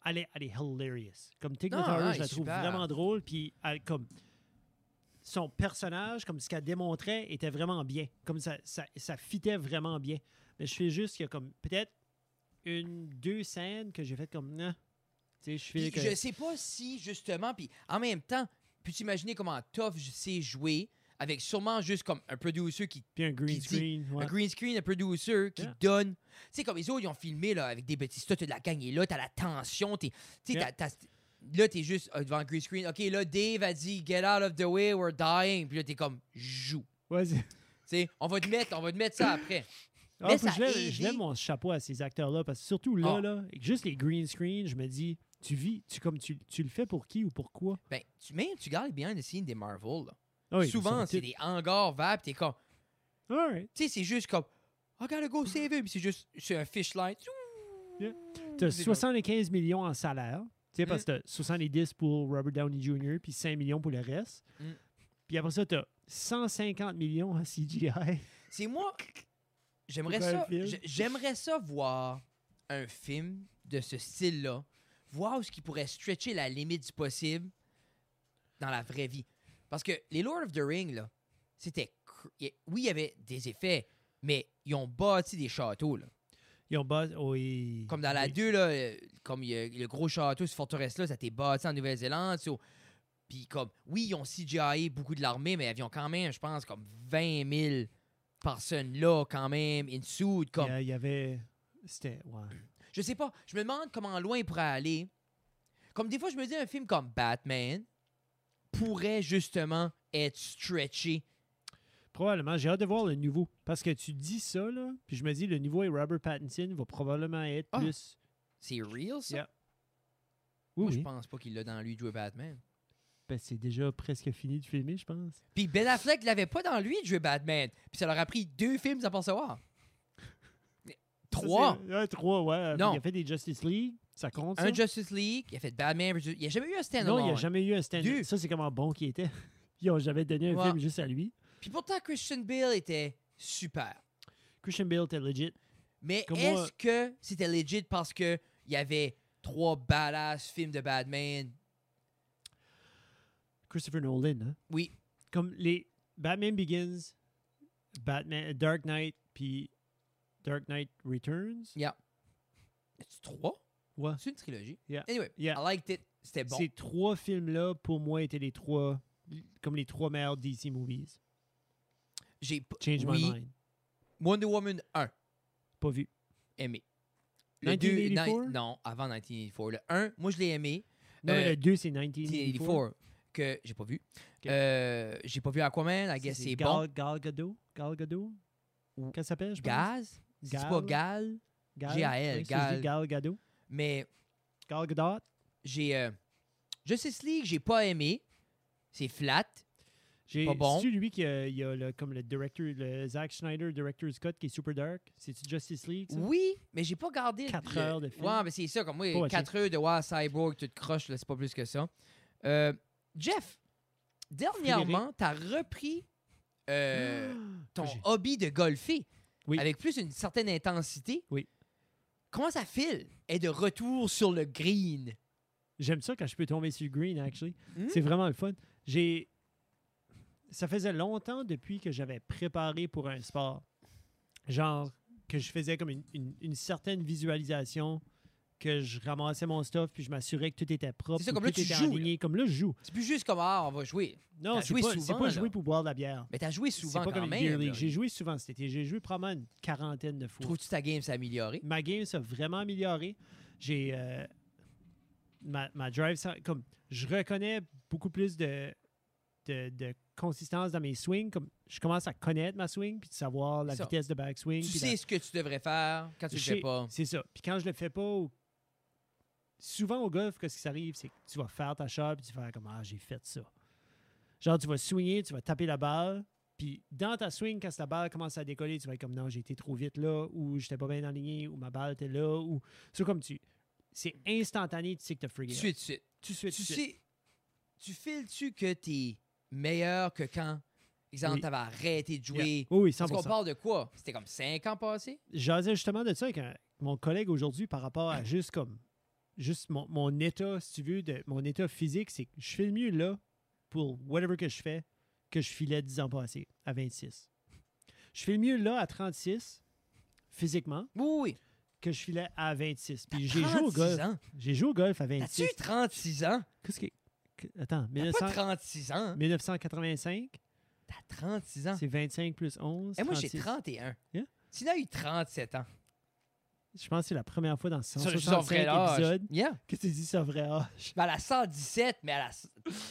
[SPEAKER 1] elle est, elle est hilarious. Comme Tig Notaro,
[SPEAKER 2] non,
[SPEAKER 1] je la trouve
[SPEAKER 2] super.
[SPEAKER 1] vraiment drôle, puis elle- comme son personnage, comme ce qu'elle démontrait, était vraiment bien. Comme ça, ça, ça fitait vraiment bien. Mais je fais juste qu'il y a comme peut-être une, deux scènes que j'ai fait comme. Nah. Tu sais, je fais que.
[SPEAKER 2] Je sais pas si, justement, puis en même temps, peux-tu imaginer comment tough sais jouer avec sûrement juste comme un producer qui
[SPEAKER 1] Puis un green
[SPEAKER 2] dit-
[SPEAKER 1] screen. ouais.
[SPEAKER 2] un green screen, un producer qui
[SPEAKER 1] Yeah.
[SPEAKER 2] donne. Tu sais, comme les autres, ils ont filmé là, avec des petits t'as de la gang est là, t'as la tension, t'es. Tu sais,
[SPEAKER 1] Yeah.
[SPEAKER 2] t'as- t'as- là, t'es juste euh, devant un green screen. OK, là, Dave a dit, get out of the way, we're dying. Puis là, t'es comme, joue.
[SPEAKER 1] C'est-
[SPEAKER 2] sais, on va te mettre, on va te mettre ça après.
[SPEAKER 1] Ah,
[SPEAKER 2] ça
[SPEAKER 1] je, lève, mon chapeau à ces acteurs-là parce que surtout là,
[SPEAKER 2] Ah.
[SPEAKER 1] là, juste les green screens, je me dis, tu vis, tu comme tu, tu le fais pour qui ou pourquoi?
[SPEAKER 2] Ben, tu, même, tu gardes bien les signes des Marvel. là.
[SPEAKER 1] Ah oui,
[SPEAKER 2] Souvent, c'est des hangars puis t'es comme,
[SPEAKER 1] Alright.
[SPEAKER 2] tu sais, c'est juste comme, I gotta go save him. C'est juste, c'est un fish line.
[SPEAKER 1] Yeah. T'as
[SPEAKER 2] C'est comme-
[SPEAKER 1] 75 millions en salaire, tu sais, parce
[SPEAKER 2] Mm.
[SPEAKER 1] que t'as 70 pour Robert Downey Jr. puis 5 millions pour le reste.
[SPEAKER 2] Mm.
[SPEAKER 1] Puis après ça, t'as 150 millions en CGI.
[SPEAKER 2] C'est moi. J'aimerais ça. J'aimerais ça voir un film de ce style-là, voir où ce qui pourrait stretcher la limite du possible dans la vraie vie. Parce que les Lord of the Rings, là, c'était. Oui, il y avait des effets, mais ils ont bâti des châteaux, là.
[SPEAKER 1] Ils ont bas... oui.
[SPEAKER 2] Comme dans la
[SPEAKER 1] Oui.
[SPEAKER 2] 2, là, euh, comme il y a le gros château, cette forteresse-là, ça a été bâti en Nouvelle-Zélande. so- Puis comme, oui, ils ont CGI beaucoup de l'armée, mais ils ont quand même, je pense, comme 20 000 personnes là, quand même, in suit. Comme,
[SPEAKER 1] il y avait. C'était. Ouais.
[SPEAKER 2] Je sais pas, je me demande comment loin il pourrait aller. Comme des fois, je me dis, un film comme Batman pourrait justement être stretché.
[SPEAKER 1] Probablement. J'ai hâte de voir le nouveau. Parce que tu dis ça, là, puis je me dis, le nouveau et Robert Pattinson va probablement être
[SPEAKER 2] Ah.
[SPEAKER 1] plus.
[SPEAKER 2] C'est real, ça?
[SPEAKER 1] Yeah. Oui,
[SPEAKER 2] Moi, je pense pas qu'il l'a dans lui de jouer Batman.
[SPEAKER 1] que c'est déjà presque fini de filmer, je pense.
[SPEAKER 2] Puis Ben Affleck l'avait pas dans lui de jouer Batman. Puis ça leur a pris deux films à percevoir. Trois.
[SPEAKER 1] Ça, Ouais, trois, ouais.
[SPEAKER 2] Non.
[SPEAKER 1] Il a fait des Justice League, ça compte.
[SPEAKER 2] Un? Justice League, il a fait Batman. Il a jamais eu un stand
[SPEAKER 1] Non, il n'y a jamais eu un stand
[SPEAKER 2] Deux.
[SPEAKER 1] Ça, c'est comment bon qu'il était. Ils ont jamais donné un
[SPEAKER 2] Ouais.
[SPEAKER 1] film juste à lui.
[SPEAKER 2] Puis pourtant, Christian Bale était super.
[SPEAKER 1] Christian Bale était legit.
[SPEAKER 2] Mais
[SPEAKER 1] Comme
[SPEAKER 2] est-ce
[SPEAKER 1] moi-
[SPEAKER 2] que c'était legit parce que il y avait trois badass films de Batman?
[SPEAKER 1] Christopher Nolan, hein?
[SPEAKER 2] Oui.
[SPEAKER 1] Comme les Batman Begins, Batman, Dark Knight, puis Dark Knight Returns.
[SPEAKER 2] Yeah. Est-ce trois?
[SPEAKER 1] Ouais.
[SPEAKER 2] C'est une trilogie.
[SPEAKER 1] Yeah.
[SPEAKER 2] Anyway,
[SPEAKER 1] Yeah.
[SPEAKER 2] I liked it. C'était bon.
[SPEAKER 1] Ces trois films-là, pour moi, étaient les trois, comme les trois meilleurs DC movies.
[SPEAKER 2] J'ai
[SPEAKER 1] Change
[SPEAKER 2] oui,
[SPEAKER 1] my mind.
[SPEAKER 2] Wonder Woman 1,
[SPEAKER 1] Pas vu.
[SPEAKER 2] aimé. Le 2,
[SPEAKER 1] 1984?
[SPEAKER 2] non, avant 1984. Le 1, moi je l'ai aimé.
[SPEAKER 1] Non,
[SPEAKER 2] Euh,
[SPEAKER 1] mais le 2, c'est 1984.
[SPEAKER 2] 1984, que j'ai pas vu. Euh, j'ai pas vu Aquaman, I guess c'est bon.
[SPEAKER 1] Gal, Gadot? Gal Gadot?
[SPEAKER 2] Ou-
[SPEAKER 1] Qu'est-ce que ça s'appelle, je pense?
[SPEAKER 2] Gaz? C'est pas Gal,
[SPEAKER 1] Gal?
[SPEAKER 2] G-A-L, Gal.
[SPEAKER 1] Gal Gadot.
[SPEAKER 2] mais
[SPEAKER 1] Gal Gadot?
[SPEAKER 2] j'ai. euh, Justice League, j'ai pas aimé. C'est flat.
[SPEAKER 1] J'ai-
[SPEAKER 2] Pas bon.
[SPEAKER 1] C'est lui qui a, il a le, comme le directeur, le Zack Snyder, Director's Cut, qui est super dark? C'est-tu Justice League, ça?
[SPEAKER 2] Oui, mais j'ai pas gardé.
[SPEAKER 1] Quatre
[SPEAKER 2] le-
[SPEAKER 1] heures de film.
[SPEAKER 2] Ouais, mais c'est ça, comme moi,
[SPEAKER 1] Pas watché.
[SPEAKER 2] 4 heures de ouais, Cyborg, tu te croches, là, c'est pas plus que ça. Euh, Jeff, dernièrement, t'as repris euh, ton
[SPEAKER 1] J'ai-
[SPEAKER 2] hobby de golfer
[SPEAKER 1] Oui.
[SPEAKER 2] avec plus une certaine intensité.
[SPEAKER 1] Oui.
[SPEAKER 2] Comment ça file? Est de retour sur le green.
[SPEAKER 1] J'aime ça quand je peux tomber sur le green, actually.
[SPEAKER 2] Hmm?
[SPEAKER 1] C'est vraiment le fun. J'ai... Ça faisait longtemps depuis que j'avais préparé pour un sport. Genre, que je faisais comme une, une- une certaine visualisation, que je ramassais mon stuff, puis je m'assurais que tout était propre.
[SPEAKER 2] C'est ça, comme là,
[SPEAKER 1] tout
[SPEAKER 2] tu
[SPEAKER 1] était
[SPEAKER 2] joues,
[SPEAKER 1] aligné. Comme là, je joue.
[SPEAKER 2] C'est plus juste comme ah, on va jouer.
[SPEAKER 1] Non,
[SPEAKER 2] T'as
[SPEAKER 1] c'est
[SPEAKER 2] joué
[SPEAKER 1] pas, c'est
[SPEAKER 2] souvent,
[SPEAKER 1] pas
[SPEAKER 2] là.
[SPEAKER 1] jouer pour boire de la bière.
[SPEAKER 2] Mais t'as joué
[SPEAKER 1] C'est
[SPEAKER 2] souvent
[SPEAKER 1] pas
[SPEAKER 2] quand
[SPEAKER 1] comme une
[SPEAKER 2] même.
[SPEAKER 1] beer league.
[SPEAKER 2] là.
[SPEAKER 1] J'ai joué souvent cet été. J'ai joué probablement une quarantaine de fois.
[SPEAKER 2] Trouves-tu ta game s'est améliorée?
[SPEAKER 1] Ma game s'est vraiment améliorée. J'ai. euh, ma, ma drive, ça- comme je reconnais beaucoup plus de, de, de consistance dans mes swings. Comme je commence à connaître ma swing, puis de savoir la
[SPEAKER 2] Ça.
[SPEAKER 1] vitesse de backswing.
[SPEAKER 2] Tu
[SPEAKER 1] puis
[SPEAKER 2] sais ce que tu devrais faire quand tu le
[SPEAKER 1] je
[SPEAKER 2] fais
[SPEAKER 1] sais-
[SPEAKER 2] pas.
[SPEAKER 1] C'est ça. Puis quand je le fais pas, souvent au golf, qu'est-ce qui s'arrive, c'est que tu vas faire ta shot, puis tu vas faire comme Ah, j'ai fait ça. Genre, tu vas swinger, tu vas taper la balle, puis dans ta swing, quand la balle commence à décoller, tu vas être comme non, j'ai été trop vite là, ou j'étais pas bien aligné, ou ma balle était là, ou. C'est comme tu. C'est instantané, tu sais que tu as
[SPEAKER 2] Tout de
[SPEAKER 1] frigué.
[SPEAKER 2] suite, tout de suite.
[SPEAKER 1] Tu sais,
[SPEAKER 2] Tu sais, tu files-tu que t'es meilleur que quand, exemple,
[SPEAKER 1] Oui.
[SPEAKER 2] t'avais arrêté de jouer?
[SPEAKER 1] Yeah. Oui, oui, 100%.
[SPEAKER 2] Parce qu'on parle de quoi? C'était comme cinq ans passés?
[SPEAKER 1] J'asais justement de ça avec un- mon collègue aujourd'hui par rapport à juste comme juste mon, mon état, si tu veux, de mon état physique, c'est que je fais le mieux là pour whatever que je fais que je filais 10 ans passés à 26. Je fais le mieux là à 36 physiquement
[SPEAKER 2] Oui, oui.
[SPEAKER 1] que je filais à 26. Puis j'ai joué au
[SPEAKER 2] 36
[SPEAKER 1] golf. J'ai joué au golf à
[SPEAKER 2] T'as-tu
[SPEAKER 1] 26.
[SPEAKER 2] eu 36 ans?
[SPEAKER 1] Qu'est-ce que attends,
[SPEAKER 2] T'as
[SPEAKER 1] 1900
[SPEAKER 2] pas 36 ans.
[SPEAKER 1] 1985,
[SPEAKER 2] T'as 36 ans.
[SPEAKER 1] c'est 25 plus 11.
[SPEAKER 2] Et moi, j'ai
[SPEAKER 1] 36.
[SPEAKER 2] 31.
[SPEAKER 1] Yeah.
[SPEAKER 2] Tu n'as eu 37 ans.
[SPEAKER 1] Je pense que c'est la première fois dans
[SPEAKER 2] Ça, je dis son
[SPEAKER 1] 165
[SPEAKER 2] vrai âge.
[SPEAKER 1] épisodes
[SPEAKER 2] Yeah.
[SPEAKER 1] que tu dis ça vrai âge.
[SPEAKER 2] Ben, à la 117, mais à la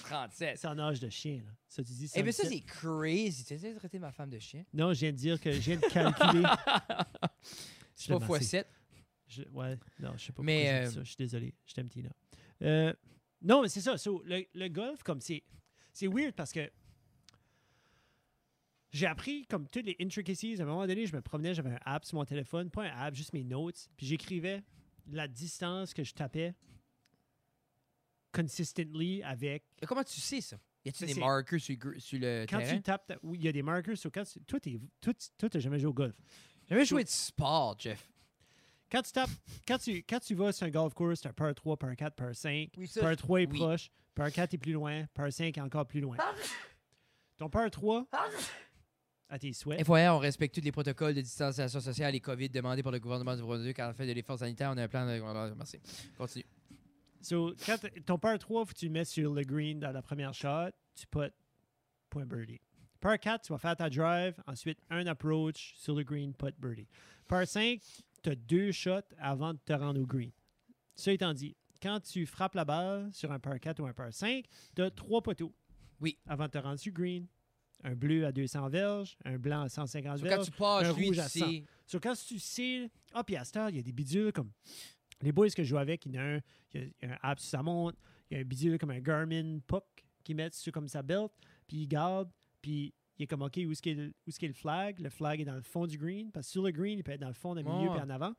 [SPEAKER 2] 37.
[SPEAKER 1] C'est en âge de chien, là. Ça, tu dis
[SPEAKER 2] Eh bien, ça,
[SPEAKER 1] 117.
[SPEAKER 2] c'est crazy. Tu de traiter ma femme de chien?
[SPEAKER 1] Non, je viens de dire que je viens de calculer.
[SPEAKER 2] C'est pas
[SPEAKER 1] Je
[SPEAKER 2] fois
[SPEAKER 1] sais.
[SPEAKER 2] 7.
[SPEAKER 1] Je- ouais, non, je sais pas
[SPEAKER 2] Mais,
[SPEAKER 1] pourquoi dit
[SPEAKER 2] euh,
[SPEAKER 1] ça. Je suis désolé. Je t'aime, Tina. Euh, non, mais c'est ça. So, le, le golf, comme c'est. C'est weird parce que j'ai appris comme toutes les intricacies. À un moment donné, je me promenais, j'avais un app sur mon téléphone, pas un app, juste mes notes. Puis j'écrivais la distance que je tapais consistently avec.
[SPEAKER 2] Mais comment tu sais ça? Y
[SPEAKER 1] Ça,
[SPEAKER 2] des marqueurs sur, sur le
[SPEAKER 1] Quand
[SPEAKER 2] terrain?
[SPEAKER 1] tu tapes, ta- oui, il y a des markers. So quand tu, toi, t'es- toi, tu- toi, t'as jamais joué au golf.
[SPEAKER 2] J'ai jamais joué de sport, Jeff.
[SPEAKER 1] Quand tu tapes, quand tu, quand tu vas sur un golf course, tu as par 3, par 4, par 5.
[SPEAKER 2] Oui, ça,
[SPEAKER 1] par
[SPEAKER 2] je-
[SPEAKER 1] 3 est
[SPEAKER 2] oui.
[SPEAKER 1] proche, par 4 est plus loin, par 5 est encore plus loin. Ton par 3, à tes souhaits,
[SPEAKER 2] on respecte tous les protocoles de distanciation sociale et COVID demandés par le gouvernement du Brunswick on fait de l'effort sanitaire. On a un plan de... Merci. Continue.
[SPEAKER 1] so, quand ton par 3, faut que tu le mets sur le green dans la première shot, tu put point birdie. Par 4, tu vas faire ta drive, ensuite un approach sur le green, put birdie. Par 5, tu as deux shots avant de te rendre au green. Ça étant dit, quand tu frappes la balle sur un par 4 ou un par 5, tu as trois poteaux.
[SPEAKER 2] Oui.
[SPEAKER 1] Avant de te rendre sur green. Un bleu à 200 verges, un blanc à 150
[SPEAKER 2] So,
[SPEAKER 1] verges.
[SPEAKER 2] passes,
[SPEAKER 1] un
[SPEAKER 2] lui,
[SPEAKER 1] rouge à
[SPEAKER 2] sais...
[SPEAKER 1] So, quand tu sais, ah, puis à cette heure, il y a des bidules comme les boys que je joue avec, il y en a un, il y a, un app sur sa montre, il y a un bidule comme un Garmin Puck, qu'il met sur comme sa belt, puis il garde, puis il est comme, OK, où est-ce qu'il est, est le flag? Le flag est dans le fond du green, parce que sur le green, il peut être dans le fond, dans le milieu, puis en avant.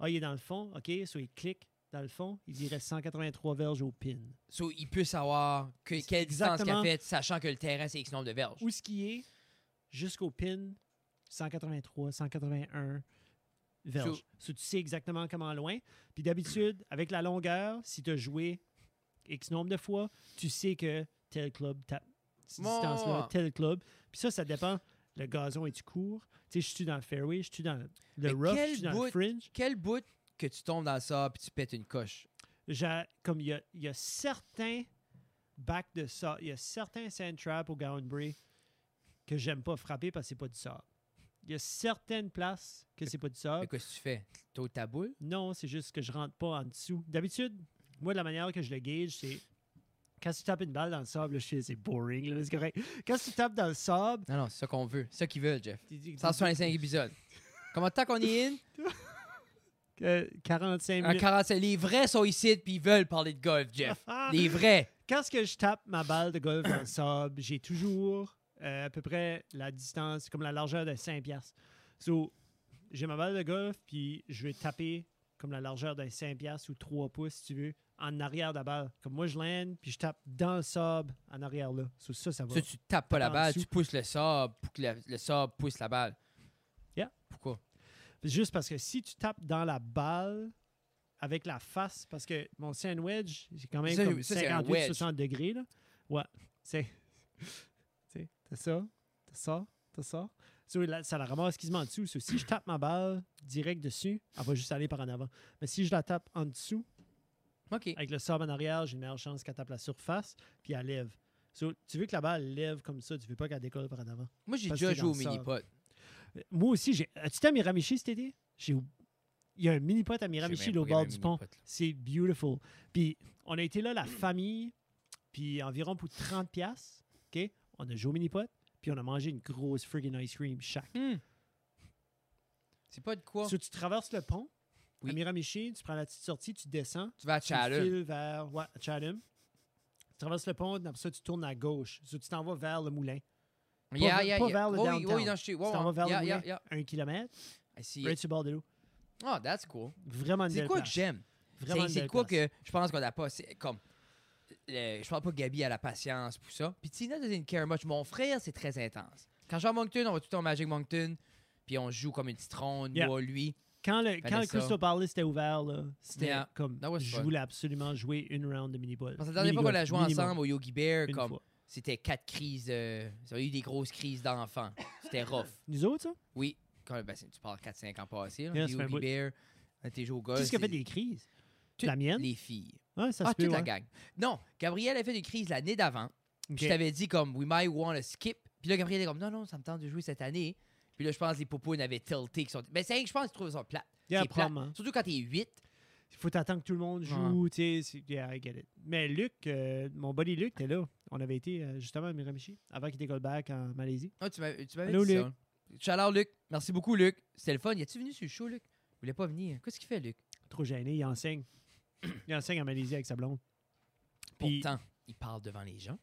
[SPEAKER 1] Ah, il est dans le fond, OK, soit il clique dans le fond, il dirait 183 verges au pin.
[SPEAKER 2] So, il peut savoir que, quelle distance qu'il a
[SPEAKER 1] exactement-
[SPEAKER 2] fait, sachant que le terrain, c'est X nombre de verges.
[SPEAKER 1] Où est-ce qu'il est jusqu'au pin 183, 181 verges.
[SPEAKER 2] So-
[SPEAKER 1] So, tu sais exactement comment loin. Puis d'habitude, avec la longueur, si tu as joué X nombre de fois, tu sais que tel club tape cette distance-là, tel club. Puis ça, ça dépend. Le gazon est-tu court? Tu sais, je suis dans le fairway, je suis dans le rough, je suis dans le fringe.
[SPEAKER 2] Quel bout que tu tombes dans le sable et tu pètes une coche?
[SPEAKER 1] Comme il y y a certains bacs de sable, il y a certains sand traps au Gowanbury que j'aime pas frapper parce que c'est pas du sable. Il y a certaines places que c'est pas du
[SPEAKER 2] Mais
[SPEAKER 1] sable.
[SPEAKER 2] qu'est-ce que tu fais? T'as ta boule?
[SPEAKER 1] Non, c'est juste que je rentre pas en dessous. D'habitude, moi, la manière que je le gauge, c'est quand tu tapes une balle dans le sable, là, je sais, c'est boring, là, c'est correct. Quand tu tapes dans le sable,
[SPEAKER 2] Non, non, c'est ça qu'on veut. C'est ça qu'ils veulent, Jeff.
[SPEAKER 1] tu dis-
[SPEAKER 2] 165 épisodes. Comment temps qu'on est in?
[SPEAKER 1] euh, 45
[SPEAKER 2] En
[SPEAKER 1] minutes.
[SPEAKER 2] 45. Les vrais sont ici puis ils veulent parler de golf, Jeff. Les vrais.
[SPEAKER 1] quand ce que je tape ma balle de golf dans le sable, j'ai toujours euh, à peu près la distance, comme la largeur de 5 piastres. So, j'ai ma balle de golf, puis je vais taper comme la largeur d'un 5 piastres ou 3 pouces, si tu veux, en arrière de la balle. Comme moi, je land, puis je tape dans le sable en arrière là. So, ça, ça va.
[SPEAKER 2] Ça, tu tapes pas la balle,
[SPEAKER 1] dessous.
[SPEAKER 2] tu pousses le sable pour que le, le sable pousse la balle.
[SPEAKER 1] Yeah.
[SPEAKER 2] Pourquoi?
[SPEAKER 1] Juste parce que si tu tapes dans la balle avec la face, parce que mon sand wedge, c'est quand même
[SPEAKER 2] Ça,
[SPEAKER 1] comme
[SPEAKER 2] ça, c'est un
[SPEAKER 1] 58,
[SPEAKER 2] wedge.
[SPEAKER 1] 60 degrés. Là. Ouais. C'est. tu sais, t'as ça, t'as ça, t'as ça. So, ça la ramasse quasiment en dessous. So, si je tape ma balle direct dessus, elle va juste aller par en avant. Mais si je la tape en dessous, avec le sable en arrière, j'ai une meilleure chance qu'elle tape la surface, puis elle lève. So, tu veux que la balle lève comme ça, tu veux pas qu'elle décolle par en avant.
[SPEAKER 2] Moi, j'ai déjà joué au mini-pot.
[SPEAKER 1] Moi aussi, j'ai. As-tu été à Miramichi cet été? J'ai. Il y a un mini-pot à Miramichi, là, au bord du pont. C'est beautiful. Puis, on a été là, la famille, puis environ pour 30 pièces OK? On a joué au mini-pot, puis on a mangé une grosse friggin' ice cream chaque.
[SPEAKER 2] Hmm. C'est pas de quoi?
[SPEAKER 1] So, tu traverses le pont
[SPEAKER 2] Oui.
[SPEAKER 1] à Miramichi, tu prends la petite sortie, tu descends,
[SPEAKER 2] Tu vas à
[SPEAKER 1] tu
[SPEAKER 2] Chatham.
[SPEAKER 1] files vers ouais, Chatham. Tu traverses le pont, après ça, tu tournes à gauche. So, tu t'en vas vers le moulin.
[SPEAKER 2] Yeah, yeah,
[SPEAKER 1] pas vers le
[SPEAKER 2] Oui,
[SPEAKER 1] downtown.
[SPEAKER 2] oui.
[SPEAKER 1] Tu
[SPEAKER 2] Ouais,
[SPEAKER 1] t'en vas
[SPEAKER 2] ouais.
[SPEAKER 1] vers le
[SPEAKER 2] yeah.
[SPEAKER 1] un kilomètre,
[SPEAKER 2] I see
[SPEAKER 1] right sur le bord de l'eau.
[SPEAKER 2] Oh, that's cool.
[SPEAKER 1] Vraiment une
[SPEAKER 2] C'est
[SPEAKER 1] belle
[SPEAKER 2] quoi que
[SPEAKER 1] place.
[SPEAKER 2] j'aime?
[SPEAKER 1] Vraiment
[SPEAKER 2] C'est
[SPEAKER 1] une
[SPEAKER 2] c'est
[SPEAKER 1] belle
[SPEAKER 2] quoi
[SPEAKER 1] place.
[SPEAKER 2] que je pense qu'on n'a pas. C'est comme. le- je parle pas que Gabi a la patience pour ça. Puis Tina doesn't care much. Mon frère, c'est très intense. Quand je vais à Moncton, on va tout le temps au Magic Moncton. Puis on joue comme une citronne,
[SPEAKER 1] Yeah.
[SPEAKER 2] moi, lui.
[SPEAKER 1] Quand le, quand le
[SPEAKER 2] ça.
[SPEAKER 1] Crystal Palace était ouvert, là, c'était
[SPEAKER 2] Yeah.
[SPEAKER 1] comme.
[SPEAKER 2] That was
[SPEAKER 1] Je
[SPEAKER 2] fun.
[SPEAKER 1] voulais absolument jouer une round de mini-ball.
[SPEAKER 2] Parce que la dernière fois qu'on a joué
[SPEAKER 1] Minigolf,
[SPEAKER 2] ensemble au Yogi Bear,
[SPEAKER 1] une
[SPEAKER 2] comme
[SPEAKER 1] fois.
[SPEAKER 2] C'était quatre crises. euh, ça a eu des grosses crises d'enfants. C'était rough.
[SPEAKER 1] Nous autres, ça?
[SPEAKER 2] Oui. Quand, ben, tu parles 4-5 ans passés. Là,
[SPEAKER 1] Yeah.
[SPEAKER 2] Bear, on était joué au golf.
[SPEAKER 1] Qui est-ce qui a fait des crises? La mienne?
[SPEAKER 2] Les filles.
[SPEAKER 1] Ouais, ça
[SPEAKER 2] ah,
[SPEAKER 1] se peut,
[SPEAKER 2] toute la
[SPEAKER 1] ouais.
[SPEAKER 2] gang. Non, Gabrielle a fait une crise l'année d'avant.
[SPEAKER 1] Ok.
[SPEAKER 2] Je t'avais dit comme we might want to skip. Puis là, Gabriel était comme non, non, ça me tente de jouer cette année. Puis là, je pense que les popos n'avaient tilté. Qui sont... Ben, c'est rien que je pense qu'ils trouvent ça plate.
[SPEAKER 1] Yeah,
[SPEAKER 2] plate. Surtout quand t'es 8.
[SPEAKER 1] Il faut attendre que tout le monde joue, tu sais. c'est- Yeah, I get it. Mais Luc, euh, mon buddy Luc était là. On avait été euh, justement à Miramichi avant qu'il décolle back en Malaisie.
[SPEAKER 2] Ah, tu m'avais tu m'avais
[SPEAKER 1] Allô,
[SPEAKER 2] dit
[SPEAKER 1] Luc?
[SPEAKER 2] ça. Chaleur, Luc. Merci beaucoup, Luc. C'était le fun. Y a-tu venu sur le show, Luc? Il voulait pas venir. Qu'est-ce qu'il fait, Luc?
[SPEAKER 1] Trop gêné, il enseigne. il enseigne en Malaisie avec sa blonde. Puis-
[SPEAKER 2] Pourtant, il parle devant les gens.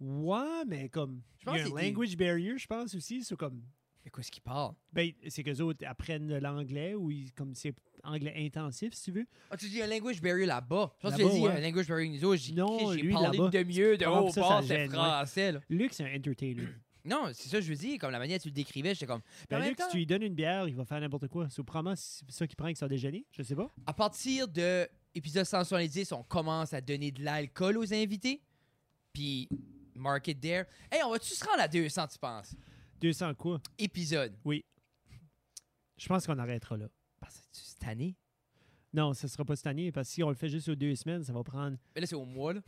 [SPEAKER 1] Ouais, mais comme.
[SPEAKER 2] Je pense
[SPEAKER 1] il y a
[SPEAKER 2] que
[SPEAKER 1] un language barrier, je pense aussi. C'est comme.
[SPEAKER 2] Mais qu'est-ce qu'il parle?
[SPEAKER 1] Ben, c'est qu'eux autres apprennent l'anglais ou ils- comme c'est anglais intensif, si tu veux.
[SPEAKER 2] Ah, tu dis un language barrier là-bas. Je pense que tu
[SPEAKER 1] Là-bas,
[SPEAKER 2] as dit
[SPEAKER 1] ouais.
[SPEAKER 2] un language barrier nous autres. J'ai parlé une demi-heure de haut bord,
[SPEAKER 1] ouais.
[SPEAKER 2] français. Là.
[SPEAKER 1] Luc, c'est un entertainer.
[SPEAKER 2] Non, c'est ça que je veux dire. Comme la manière dont tu le décrivais, j'étais comme.
[SPEAKER 1] Ben, Luc,
[SPEAKER 2] temps-
[SPEAKER 1] si tu lui donnes une bière, il va faire n'importe quoi. C'est probablement c'est ça qu'il prend avec son déjeuner. Je sais pas.
[SPEAKER 2] À partir de épisode 170, on commence à donner de l'alcool aux invités. Puis, market there. Hey, on va-tu se rendre à 200, tu penses?
[SPEAKER 1] 200 quoi?
[SPEAKER 2] Épisode.
[SPEAKER 1] Je pense qu'on arrêtera là.
[SPEAKER 2] Parce que cette année.
[SPEAKER 1] Non, ce sera pas cette année parce que si on le fait juste aux deux semaines, ça va prendre.
[SPEAKER 2] Mais là, c'est au mois, là.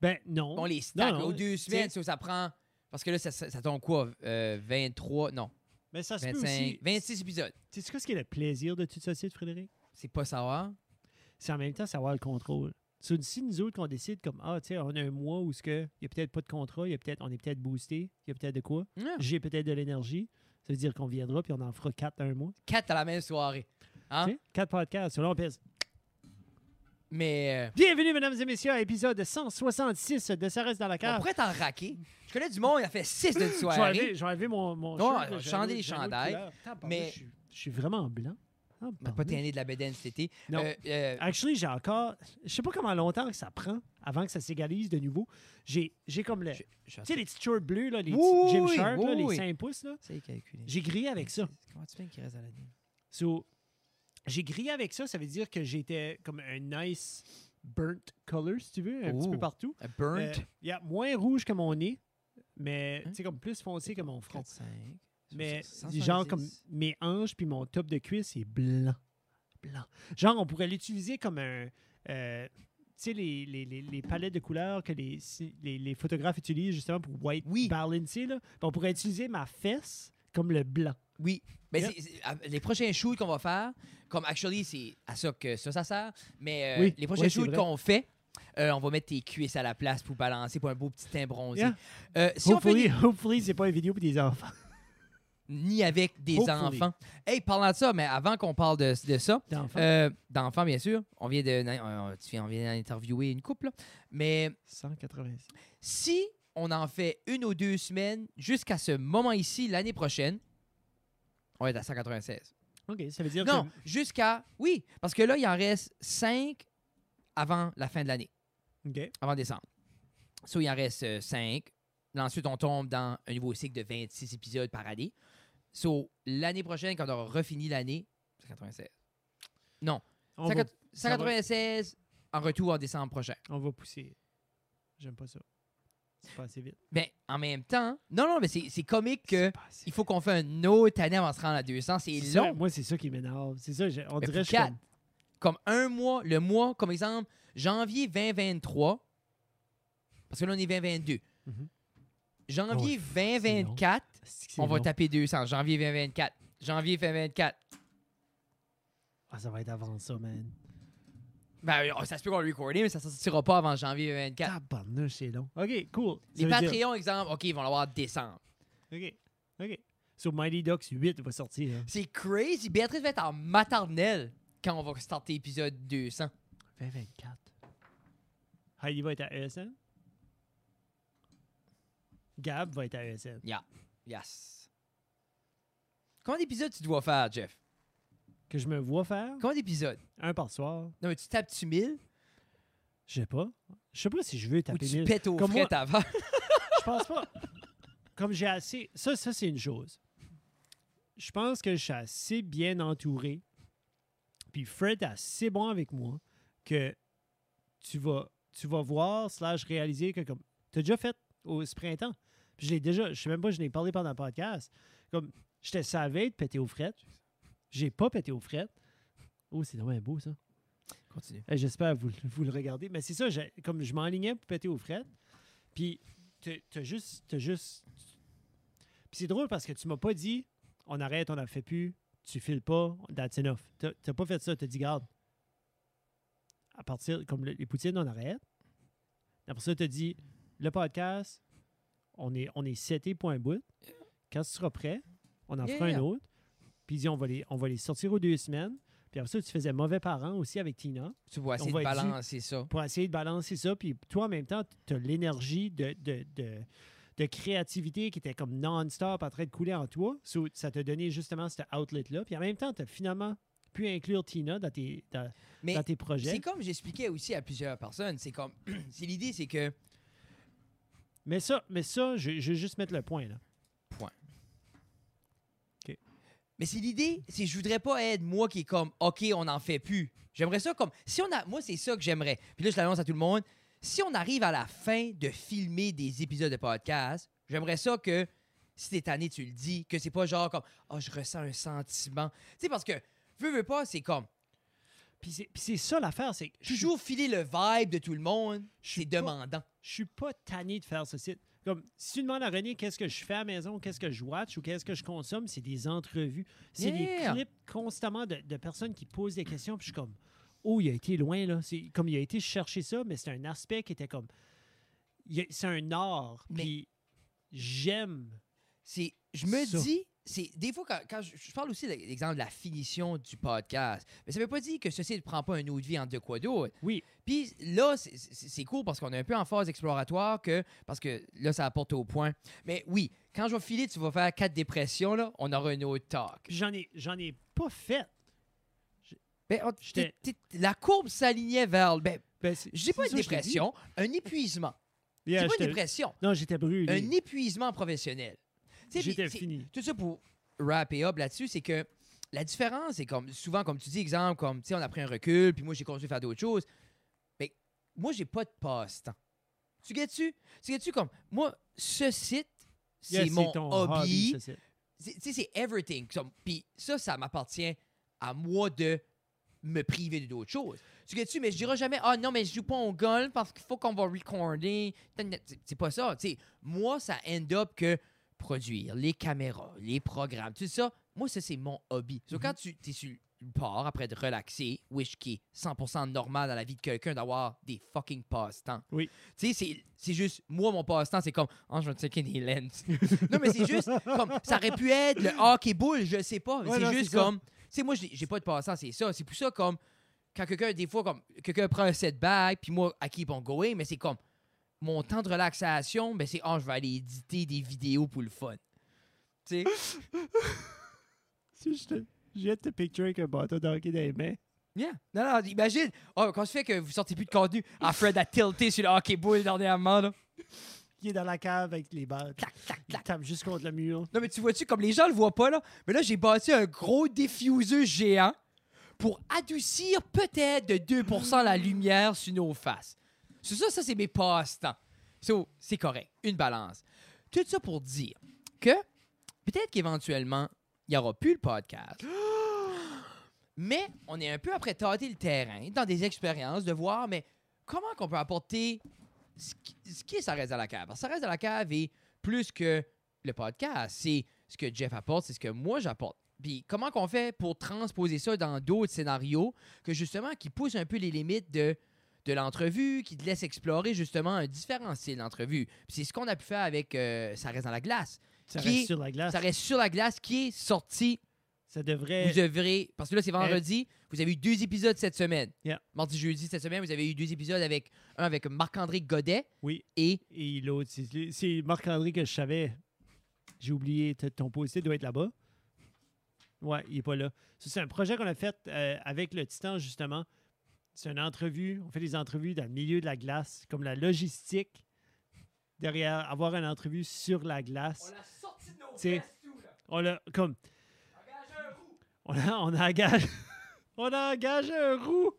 [SPEAKER 1] Ben non.
[SPEAKER 2] On les stack
[SPEAKER 1] Non, non,
[SPEAKER 2] aux deux semaines, ça, ça prend. Parce que là, ça, ça, ça tombe quoi? Euh, 23, non,
[SPEAKER 1] Mais ça se peut
[SPEAKER 2] 25,
[SPEAKER 1] aussi.
[SPEAKER 2] 26 épisodes.
[SPEAKER 1] Tu sais ce qui est le plaisir de tout ça, c'est, Frédéric?
[SPEAKER 2] C'est pas savoir.
[SPEAKER 1] C'est en même temps savoir le contrôle. So, si nous autres qu'on décide comme ah tu sais on a un mois où ce que il y a peut-être pas de contrat, il y a peut-être on est peut-être boosté, il y a peut-être de quoi, j'ai peut-être de l'énergie, ça veut dire qu'on viendra puis on en fera quatre un mois.
[SPEAKER 2] Quatre à la même soirée. Hein?
[SPEAKER 1] Tu sais, quatre podcasts, là on pèse.
[SPEAKER 2] Mais
[SPEAKER 1] Bienvenue, mesdames et messieurs, à l'épisode 166 de Ça reste dans la
[SPEAKER 2] euh, on
[SPEAKER 1] cave.
[SPEAKER 2] pourrait t'en raquer. Je connais du monde, il a fait 6 de soirée.
[SPEAKER 1] vais enlever mon, mon
[SPEAKER 2] Non,
[SPEAKER 1] là, j'ai un
[SPEAKER 2] les
[SPEAKER 1] j'ai
[SPEAKER 2] chandails, mais-
[SPEAKER 1] Je suis, je suis vraiment blanc. Ah,
[SPEAKER 2] n'a pas
[SPEAKER 1] barnouche.
[SPEAKER 2] tanné de la bédaine cet été.
[SPEAKER 1] Non.
[SPEAKER 2] Euh, euh,
[SPEAKER 1] Actually, j'ai encore... Je sais pas comment longtemps que ça prend avant que ça s'égalise de nouveau. J'ai comme le... Tu sais, les petits shorts bleus, là, les
[SPEAKER 2] Oui,
[SPEAKER 1] petits gym
[SPEAKER 2] oui,
[SPEAKER 1] shirts, là, les
[SPEAKER 2] oui.
[SPEAKER 1] 5 pouces, là. J'ai grillé avec ça.
[SPEAKER 2] Comment tu fais qu'il reste à la ligne?
[SPEAKER 1] So, j'ai grillé avec ça, ça veut dire que j'étais comme un nice burnt color, si tu veux, un petit peu partout.
[SPEAKER 2] A burnt?
[SPEAKER 1] Euh, yeah, moins rouge que mon nez, mais
[SPEAKER 2] Hein?
[SPEAKER 1] tu sais, comme plus foncé que mon front.
[SPEAKER 2] 4, 5.
[SPEAKER 1] Mais genre comme mes hanches puis mon top de cuisse, c'est blanc. Blanc. Genre, on pourrait l'utiliser comme un... euh, tu sais, les, les, les, les palettes de couleurs que les, les, les photographes utilisent justement pour white
[SPEAKER 2] Oui.
[SPEAKER 1] balancer, là. Ben, on pourrait utiliser ma fesse comme le blanc.
[SPEAKER 2] Oui. Mais c'est- ah, les prochains shoots qu'on va faire, comme actually, c'est à ça que ça, ça sert. Mais euh,
[SPEAKER 1] Oui,
[SPEAKER 2] les prochains shoots qu'on fait, euh, on va mettre tes cuisses à la place pour balancer pour un beau petit teint bronzé.
[SPEAKER 1] Yeah.
[SPEAKER 2] Euh, si on fait
[SPEAKER 1] hopefully, hopefully c'est pas une vidéo pour des enfants.
[SPEAKER 2] Ni avec des
[SPEAKER 1] Hopefully.
[SPEAKER 2] enfants. Hey, parlant de ça, mais avant qu'on parle de, de ça,
[SPEAKER 1] D'enfants.
[SPEAKER 2] euh, bien sûr, on vient de, euh, on vient d'interviewer une couple, là. mais
[SPEAKER 1] 186.
[SPEAKER 2] si on en fait une ou deux semaines jusqu'à ce moment ici, l'année prochaine, on va être à 196.
[SPEAKER 1] OK, ça veut dire
[SPEAKER 2] Non,
[SPEAKER 1] que...
[SPEAKER 2] jusqu'à. Oui, parce que là, il en reste 5 avant la fin de l'année,
[SPEAKER 1] OK.
[SPEAKER 2] avant décembre. So, il en reste 5. Ensuite, on tombe dans un nouveau cycle de 26 épisodes par année. So, l'année prochaine, quand on aura refini l'année, c'est 96. Non,
[SPEAKER 1] On,
[SPEAKER 2] 100
[SPEAKER 1] va, ça va.
[SPEAKER 2] 196 en retour en décembre prochain.
[SPEAKER 1] on va pousser. J'aime pas ça. C'est pas assez vite.
[SPEAKER 2] Mais en même temps, non, non, mais c'est comique que il faut qu'on fasse une autre année avant de se rendre à 200. C'est
[SPEAKER 1] C'est ça,
[SPEAKER 2] long.
[SPEAKER 1] moi, c'est ça qui m'énerve. C'est ça, on
[SPEAKER 2] Mais
[SPEAKER 1] dirait que
[SPEAKER 2] quatre. Comme un mois, le mois, comme exemple, janvier 2023, parce que là, on est 2022.
[SPEAKER 1] Mhm.
[SPEAKER 2] Janvier
[SPEAKER 1] Oh, c'est
[SPEAKER 2] 2024,
[SPEAKER 1] comme- C'est
[SPEAKER 2] on va
[SPEAKER 1] long.
[SPEAKER 2] taper 200. Janvier 2024. Janvier 2024.
[SPEAKER 1] Ah, ça va être avant ça, man.
[SPEAKER 2] Ben, euh, ça se peut qu'on le recorde, mais ça ne sortira pas avant janvier 2024.
[SPEAKER 1] Tabarnouche, c'est long. OK, cool.
[SPEAKER 2] Les
[SPEAKER 1] dire-
[SPEAKER 2] Patreons, exemple, OK, ils vont l'avoir en décembre.
[SPEAKER 1] OK, OK. So, Mighty Ducks 8 va sortir. hein.
[SPEAKER 2] C'est crazy. Béatrice va être en maternelle quand on va starter l'épisode 200.
[SPEAKER 1] 2024. Heidi va être à ESN. Gab va être à ESN.
[SPEAKER 2] Yes. Combien d'épisodes tu dois faire, Jeff?
[SPEAKER 1] Que je me vois faire?
[SPEAKER 2] Combien d'épisodes?
[SPEAKER 1] un par soir.
[SPEAKER 2] Non, mais tu tapes-tu 1000
[SPEAKER 1] Je sais pas. Je sais pas si je veux
[SPEAKER 2] ou
[SPEAKER 1] taper
[SPEAKER 2] tu
[SPEAKER 1] 1000.
[SPEAKER 2] pètes au
[SPEAKER 1] Comme
[SPEAKER 2] fret
[SPEAKER 1] moi-
[SPEAKER 2] avant?
[SPEAKER 1] Je pense pas. Comme j'ai assez. Ça, ça c'est une chose. Je pense que je suis assez bien entouré. Puis Fred est assez bon avec moi que tu vas, tu vas voir, slash réaliser que comme. Tu as déjà fait au ce printemps? Puis je l'ai déjà. Je sais même pas, je l'ai parlé pendant le podcast. Comme j'étais savé de péter aux frettes. J'ai pas pété aux frettes. Oh, c'est vraiment beau ça.
[SPEAKER 2] Continue.
[SPEAKER 1] Eh, J'espère que vous, vous le regardez. Mais c'est ça, comme je m'enlignais pour péter aux frettes. Puis, t'as juste. T'as juste. Puis c'est drôle parce que tu m'as pas dit on arrête, on n'en fait plus, tu files pas, that's enough. T'as t'as pas fait ça, t'as dit garde. À partir, comme le- les poutines, on arrête. Après ça, t'as dit le podcast, on est, on est seté pour un bout. Quand tu seras prêt, on en fera un autre. Puis dis, on va, les, on va les sortir aux deux semaines. Puis après ça, tu faisais mauvais parent aussi avec Tina
[SPEAKER 2] Tu vas essayer
[SPEAKER 1] On
[SPEAKER 2] de balancer ça.
[SPEAKER 1] pour essayer de balancer ça. Puis toi, en même temps, tu as l'énergie de, de, de, de créativité qui était comme non-stop en train de couler en toi. So, ça t'a donné justement cet outlet-là. Puis en même temps, tu as finalement pu inclure Tina dans tes, dans,
[SPEAKER 2] Mais
[SPEAKER 1] dans tes projets.
[SPEAKER 2] c'est comme j'expliquais aussi à plusieurs personnes. C'est comme. c'est l'idée, c'est que.
[SPEAKER 1] Mais ça, mais ça je, je vais juste mettre le point. Là.
[SPEAKER 2] Mais c'est l'idée, c'est je voudrais pas être moi qui est comme OK, on n'en fait plus. J'aimerais ça comme si on a moi c'est ça que j'aimerais. Puis là je l'annonce à tout le monde, si on arrive à la fin de filmer des épisodes de podcast, j'aimerais ça que si t'es tanné, tu le dis, que c'est pas genre comme oh, je ressens un sentiment. Tu sais parce que veux veux pas, c'est comme
[SPEAKER 1] Puis c'est ça l'affaire, c'est
[SPEAKER 2] toujours filer le vibe de tout le monde,
[SPEAKER 1] Je suis
[SPEAKER 2] c'est demandant.
[SPEAKER 1] je suis pas tanné de faire ce site. Comme, si tu demandes à René qu'est-ce que je fais à la maison, qu'est-ce que je watch ou qu'est-ce que je consomme, c'est des entrevues. C'est
[SPEAKER 2] Yeah.
[SPEAKER 1] des clips constamment de, de personnes qui posent des questions. Puis je suis comme, oh, il a été loin, là. C'est comme il a été chercher ça, mais c'est un aspect qui était comme. C'est un art.
[SPEAKER 2] Mais-
[SPEAKER 1] Puis j'aime.
[SPEAKER 2] C'est je me dis c'est des fois quand, quand je, je parle aussi de l'exemple de la finition du podcast, mais ça veut pas dire que ceci ne prend pas un autre vie en de quoi d'autre.
[SPEAKER 1] Oui.
[SPEAKER 2] Puis là, c'est- cool parce qu'on est un peu en phase exploratoire que parce que là, ça apporte au point. Mais oui, quand je vais filer, tu vas faire quatre dépressions, là, on aura un autre talk.
[SPEAKER 1] J'en ai, j'en ai pas fait.
[SPEAKER 2] Ben, on- la courbe s'alignait vers. Ben,
[SPEAKER 1] Ben,
[SPEAKER 2] dis pas une dépression, un épuisement.
[SPEAKER 1] Yeah,
[SPEAKER 2] c'est pas une dépression,
[SPEAKER 1] Non, j'étais brûlé.
[SPEAKER 2] un épuisement professionnel.
[SPEAKER 1] J'étais fini.
[SPEAKER 2] Tout ça pour wrapper up là-dessus, c'est que la différence, c'est comme souvent, comme tu dis, exemple, comme tu sais, on a pris un recul, puis moi j'ai continué à faire d'autres choses. Mais moi, j'ai pas de passe-temps. Tu guettes-tu? Tu guettes-tu comme moi, ce site, c'est mon hobby. Tu sais, c'est everything. Puis ça, ça m'appartient à moi de me priver de d'autres choses. Tu guettes-tu? Mais je dirais jamais, ah non, mais je joue pas au golf parce qu'il faut qu'on va recorder. C'est- C'est pas ça. Tu sais, moi, ça end up que produire, les caméras, les programmes, tout ça, moi, ça, c'est mon hobby. So,
[SPEAKER 1] Mhm.
[SPEAKER 2] quand tu es sur le port après de relaxer, wish qui est 100% normal dans la vie de quelqu'un d'avoir des fucking passe-temps.
[SPEAKER 1] Oui.
[SPEAKER 2] Tu sais, c'est- juste, moi, mon passe-temps, c'est comme, oh, je vais checker des lenses. non, mais c'est juste, comme, ça aurait pu être le hockey bull, je sais pas.
[SPEAKER 1] Ouais,
[SPEAKER 2] c'est juste comme, tu sais, moi, j'ai j'ai pas de passe-temps, c'est ça. C'est pour ça, comme, quand quelqu'un, des fois, comme, quelqu'un prend un setback, puis moi, I keep on going, mais c'est comme, mon temps de relaxation, ben c'est, oh, je vais aller éditer des vidéos pour le fun. Tu sais?
[SPEAKER 1] Si je te- J'ai te picture avec un bâton de hockey dans les mains.
[SPEAKER 2] Yeah. Non, non, imagine, oh, quand ça fait que vous sortez plus de contenu, ah, Fred a tilté sur le hockey bull dernièrement, là.
[SPEAKER 1] Il est dans la cave avec les balles.
[SPEAKER 2] Clac, clac,
[SPEAKER 1] Il
[SPEAKER 2] clac.
[SPEAKER 1] tape juste contre le mur.
[SPEAKER 2] Non, mais tu vois-tu, comme les gens le voient pas, là, mais là, j'ai bâti un gros diffuseur géant pour adoucir peut-être de 2% la lumière sur nos faces. C'est ça, ça, c'est mes passe-temps. So, c'est correct. Une balance. Tout ça pour dire que peut-être qu'éventuellement, il n'y aura plus le podcast. Mais on est un peu après tâter le terrain dans des expériences de voir, mais comment qu'on peut apporter ce qui, est ça reste à la cave? Que ça reste à la cave est plus que le podcast. C'est ce que Jeff apporte, c'est ce que moi j'apporte. Puis comment qu'on fait pour transposer ça dans d'autres scénarios que justement qui poussent un peu les limites de, de l'entrevue, qui te laissent explorer justement un différent style d'entrevue. C'est ce qu'on a pu faire avec euh, Ça reste dans la glace.
[SPEAKER 1] Ça reste sur la glace.
[SPEAKER 2] Ça reste sur la glace qui est sorti
[SPEAKER 1] Ça devrait.
[SPEAKER 2] vous devrez, parce que là, c'est vendredi, vous avez eu deux épisodes cette semaine.
[SPEAKER 1] Yeah.
[SPEAKER 2] Mardi, jeudi, cette semaine, vous avez eu deux épisodes avec un avec Marc-André Godet
[SPEAKER 1] Oui.
[SPEAKER 2] et
[SPEAKER 1] Et l'autre, c'est- Marc-André que je savais. J'ai oublié, ton post doit être là-bas. Ouais, il est pas là. C'est un projet qu'on a fait euh, avec le Titan, justement. C'est une entrevue. On fait des entrevues dans le milieu de la glace, comme la logistique derrière avoir une entrevue sur la glace.
[SPEAKER 2] l'a sorti de nos fesses, tout, là.
[SPEAKER 1] On l'a comme
[SPEAKER 2] un roux.
[SPEAKER 1] on a, on a engagé on a engagé un roux.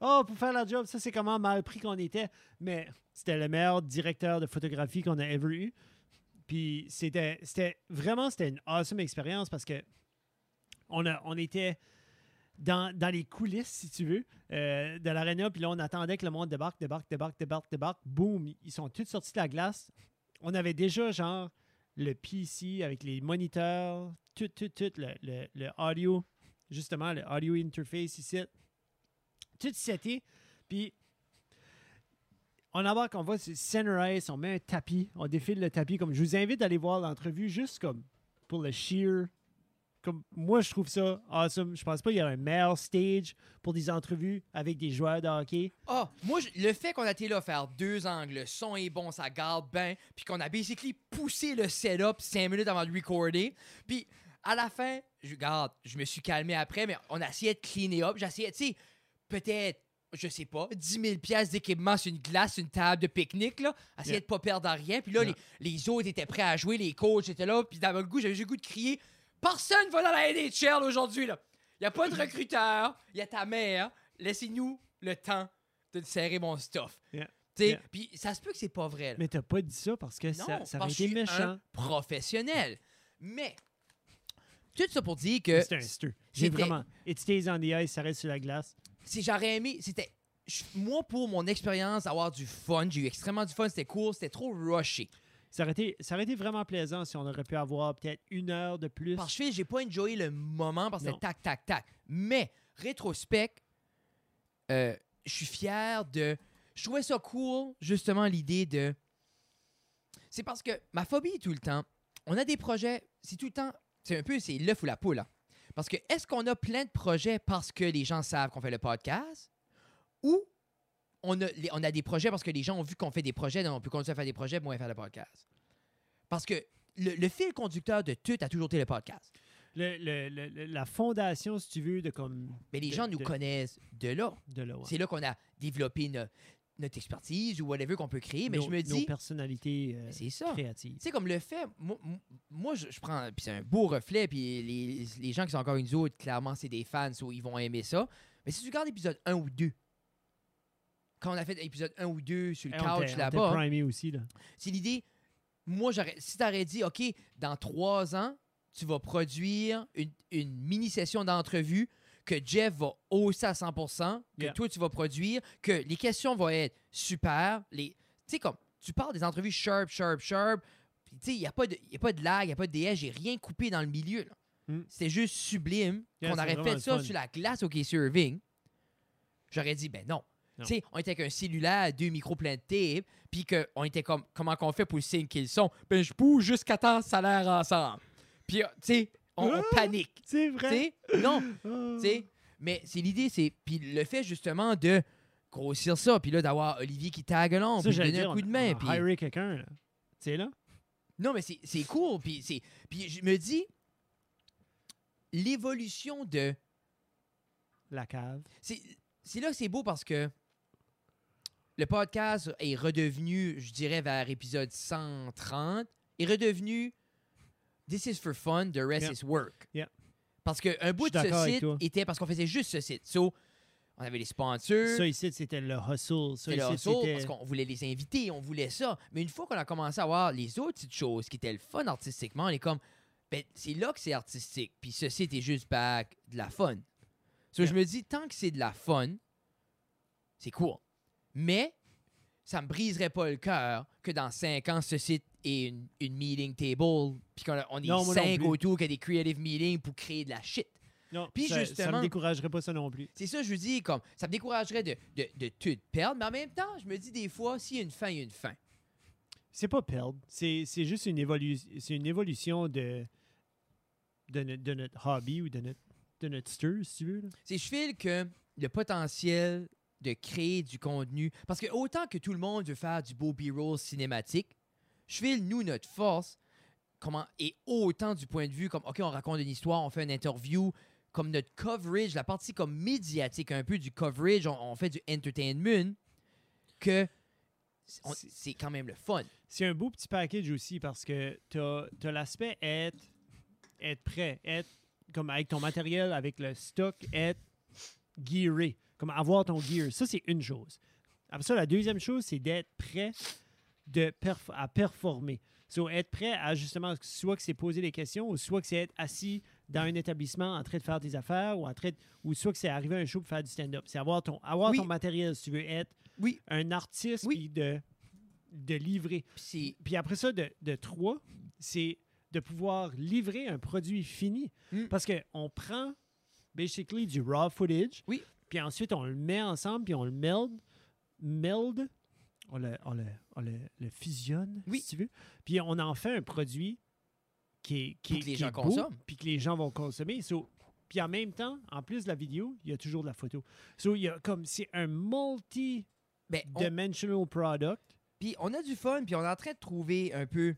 [SPEAKER 1] Oh, pour faire la job, ça c'est comment mal pris qu'on était, mais c'était le meilleur directeur de photographie qu'on a ever eu. Puis c'était c'était vraiment c'était une awesome expérience parce que on a on était dans, les coulisses, si tu veux, euh, de l'aréna. Puis là, on attendait que le monde débarque, débarque, débarque, débarque, débarque. Boum, ils sont tous sortis de la glace. On avait déjà, genre, le PC avec les moniteurs, tout, tout, tout, le, le, audio, justement, le audio interface ici. Tout seté. Puis, on embarque, on va sur Center Ice, on met un tapis, on défile le tapis. Comme je vous invite à aller voir l'entrevue juste comme pour le sheer comme moi, je trouve ça awesome. Je pense pas qu'il y a un meilleur stage pour des entrevues avec des joueurs de hockey.
[SPEAKER 2] Ah, moi, je- le fait qu'on a été là faire deux angles, le son est bon, ça garde bien, puis qu'on a basically poussé le setup cinq minutes avant de recorder, puis à la fin, je garde, je me suis calmé après, mais on a essayé de cleaner up. J'ai essayé, tu sais, peut-être, je sais pas, 10 000 pièces d'équipement sur une glace, une table de pique-nique, là, essayer
[SPEAKER 1] Yeah.
[SPEAKER 2] de pas perdre à rien. Puis là,
[SPEAKER 1] Yeah.
[SPEAKER 2] les, les autres étaient prêts à jouer, les coachs étaient là, puis dans le goût, j'avais juste le goût de crier Personne va dans la NHL aujourd'hui, là. Il a pas de recruteur, il y a ta mère, laissez-nous le temps de serrer mon stuff.
[SPEAKER 1] Yeah. Yeah.
[SPEAKER 2] Puis ça se peut que c'est pas vrai. là.
[SPEAKER 1] Mais t'as pas dit ça parce que
[SPEAKER 2] non,
[SPEAKER 1] ça, ça
[SPEAKER 2] parce
[SPEAKER 1] aurait été méchant.
[SPEAKER 2] un professionnel. Mais, tout ça pour dire que
[SPEAKER 1] C'est un stir. J'ai vraiment. It stays on the ice, ça reste sur la glace.
[SPEAKER 2] si j'aurais aimé, c'était. Moi, pour mon expérience, avoir du fun, j'ai eu extrêmement du fun, c'était cool, c'était trop rushé.
[SPEAKER 1] Ça aurait, été, ça aurait été vraiment plaisant si on aurait pu avoir peut-être une heure de plus.
[SPEAKER 2] Parce que j'ai pas enjoyé le moment parce que tac, tac, tac. Mais, rétrospect, euh, je suis fier de. Je trouvais ça cool, justement, l'idée de. C'est parce que ma phobie tout le temps. On a des projets, c'est tout le temps c'est un peu c'est l'œuf ou la poule. hein. Parce que est-ce qu'on a plein de projets parce que les gens savent qu'on fait le podcast ou on a, les- on a des projets parce que les gens ont vu qu'on fait des projets, donc on peut continuer à faire des projets, va faire le podcast. Parce que le, le fil conducteur de tout a toujours été le podcast.
[SPEAKER 1] Le- le- le- le- la fondation, si tu veux, de comme.
[SPEAKER 2] Mais les
[SPEAKER 1] de-
[SPEAKER 2] gens nous
[SPEAKER 1] de-
[SPEAKER 2] connaissent de là.
[SPEAKER 1] De là, ouais.
[SPEAKER 2] C'est là qu'on a développé no- notre expertise ou whatever qu'on peut créer. Mais
[SPEAKER 1] Nos-
[SPEAKER 2] je me
[SPEAKER 1] Nos
[SPEAKER 2] dis,
[SPEAKER 1] personnalités euh,
[SPEAKER 2] c'est ça.
[SPEAKER 1] créatives.
[SPEAKER 2] Tu sais, comme le fait, moi, moi- moi, je, je prends, puis c'est un beau reflet, puis les, les gens qui sont encore une autres, clairement, c'est des fans, so ils vont aimer ça. Mais si tu regardes l'épisode 1 ou 2, quand on a fait l'épisode 1 ou 2 sur le
[SPEAKER 1] Eh,
[SPEAKER 2] couch là-bas,
[SPEAKER 1] aussi, là.
[SPEAKER 2] c'est l'idée, moi, j'aurais, si t'aurais dit, OK, dans trois ans, tu vas produire une, une mini-session d'entrevue que Jeff va hausser à 100%, que
[SPEAKER 1] Yeah.
[SPEAKER 2] toi, tu vas produire, que les questions vont être super. Les, tu sais, comme, tu parles des entrevues sharp, sharp, sharp, tu sais, il n'y a, pas de- y a pas de lag, il n'y a pas de DS, j'ai rien coupé dans le milieu. là.
[SPEAKER 1] Mm.
[SPEAKER 2] C'était juste sublime
[SPEAKER 1] Yeah,
[SPEAKER 2] qu'on aurait fait ça
[SPEAKER 1] fun.
[SPEAKER 2] sur la glace au Case Irving. J'aurais dit, ben non.
[SPEAKER 1] Non.
[SPEAKER 2] Tu sais, on était avec un cellulaire, deux micros pleins de tape, puis qu'on était comme, comment qu'on fait pour le signe qu'ils sont? Ben, je bouge jusqu'à temps, ça a l'air ensemble. Puis, euh, tu sais, on, on
[SPEAKER 1] Ah!
[SPEAKER 2] panique.
[SPEAKER 1] C'est vrai.
[SPEAKER 2] non,
[SPEAKER 1] Ah.
[SPEAKER 2] tu sais. Mais c'est l'idée, c'est. Puis le fait justement de grossir ça, puis là, d'avoir Olivier qui tag along,
[SPEAKER 1] Ça,
[SPEAKER 2] puis donner un coup de
[SPEAKER 1] on-
[SPEAKER 2] main.
[SPEAKER 1] on
[SPEAKER 2] Puis...
[SPEAKER 1] quelqu'un, là. Tu sais, là?
[SPEAKER 2] Non, mais c'est c'est cool. Puis, je me dis, l'évolution de.
[SPEAKER 1] La cave.
[SPEAKER 2] C'est c'est là que c'est beau parce que le podcast est redevenu, je dirais, vers épisode 130, est redevenu This is for fun, the rest
[SPEAKER 1] Yeah.
[SPEAKER 2] is work.
[SPEAKER 1] Yeah.
[SPEAKER 2] Parce qu'un bout de ce site était parce qu'on faisait juste ce site. So, on avait les sponsors.
[SPEAKER 1] Ça, ici, c'était le hustle. Ça,
[SPEAKER 2] C'était le hustle, parce qu'on voulait les inviter, on voulait ça. Mais une fois qu'on a commencé à voir les autres petites choses qui étaient le fun artistiquement, on est comme, ben, c'est là que c'est artistique. Puis ceci était juste back de la fun. So, je me dis, tant que c'est de la fun, c'est cool. Mais ça me briserait pas le cœur que dans cinq ans, ce site est une, une meeting table, puis qu'on on est
[SPEAKER 1] Non,
[SPEAKER 2] cinq autour qui a des creative meetings pour créer de la shit.
[SPEAKER 1] Non,
[SPEAKER 2] Puis
[SPEAKER 1] ça, ça
[SPEAKER 2] justement-
[SPEAKER 1] me découragerait pas ça non plus.
[SPEAKER 2] C'est ça, je veux dire, comme ça me découragerait de, de, de tout perdre, mais en même temps, je me dis des fois, s'il y a une fin, il y a une fin.
[SPEAKER 1] C'est pas perdre. C'est juste une, évolu c'est une évolution de, de, no- de notre hobby ou de notre, de notre stir, si tu veux.
[SPEAKER 2] C'est je file que le potentiel de créer du contenu, parce que autant que tout le monde veut faire du beau B-roll cinématique, je file, nous, notre force, comment, et autant du point de vue comme, OK, on raconte une histoire, on fait une interview, comme notre coverage, la partie comme médiatique un peu du coverage, on, on fait du entertainment, que
[SPEAKER 1] C'est-
[SPEAKER 2] quand même le fun.
[SPEAKER 1] C'est un beau petit package aussi parce que tu as, l'aspect être, être prêt, être comme avec ton matériel, avec le stock, être gearé, comme avoir ton gear. Ça, c'est une chose. Après ça, la deuxième chose, c'est d'être prêt de perf- à performer. So, être prêt à justement, soit que c'est poser des questions, ou soit que c'est être assis dans un établissement en train de faire des affaires, ou, en train de- ou soit que c'est arriver à un show pour faire du stand-up. C'est avoir, ton, avoir
[SPEAKER 2] Oui.
[SPEAKER 1] ton matériel, si tu veux être
[SPEAKER 2] Oui.
[SPEAKER 1] un artiste,
[SPEAKER 2] Oui.
[SPEAKER 1] puis de, de livrer.
[SPEAKER 2] Puis
[SPEAKER 1] après ça, de, de trois, c'est de pouvoir livrer un produit fini.
[SPEAKER 2] Mm.
[SPEAKER 1] Parce qu'on prend, basically, du raw footage.
[SPEAKER 2] Oui.
[SPEAKER 1] Puis ensuite, on le met ensemble, puis on le meld. Meld. On le, on le, on le, le fusionne,
[SPEAKER 2] Oui.
[SPEAKER 1] si tu veux. Puis on en fait un produit qui est, qui,
[SPEAKER 2] Pour
[SPEAKER 1] est-
[SPEAKER 2] que les
[SPEAKER 1] qui
[SPEAKER 2] gens
[SPEAKER 1] est beau,
[SPEAKER 2] consomment.
[SPEAKER 1] Puis que les gens vont consommer. So, puis en même temps, en plus de la vidéo, il y a toujours de la photo. So, il y a comme, c'est un multi-dimensional
[SPEAKER 2] ben, on-
[SPEAKER 1] product.
[SPEAKER 2] Puis on a du fun, puis on est en train de trouver un peu.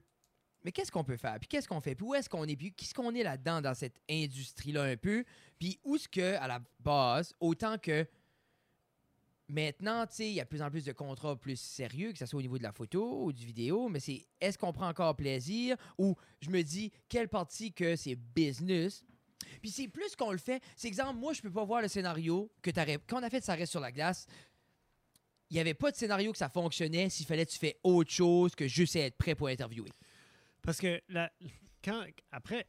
[SPEAKER 2] Mais qu'est-ce qu'on peut faire? Puis qu'est-ce qu'on fait? Puis où est-ce qu'on est? Puis qu'est-ce qu'on est là-dedans dans cette industrie-là un peu? Puis où est-ce que, à la base, autant que maintenant, tu sais, il y a de plus en plus de contrats plus sérieux, que ce soit au niveau de la photo ou du vidéo, mais c'est est-ce qu'on prend encore plaisir? Ou je me dis, quelle partie que c'est business? Puis c'est plus qu'on le fait. C'est exemple, moi, je peux pas voir le scénario que t'aurais. Quand on a fait Ça reste sur la glace, il n'y avait pas de scénario que ça fonctionnait s'il fallait que tu fais autre chose que juste être prêt pour interviewer.
[SPEAKER 1] Parce que la, quand, après,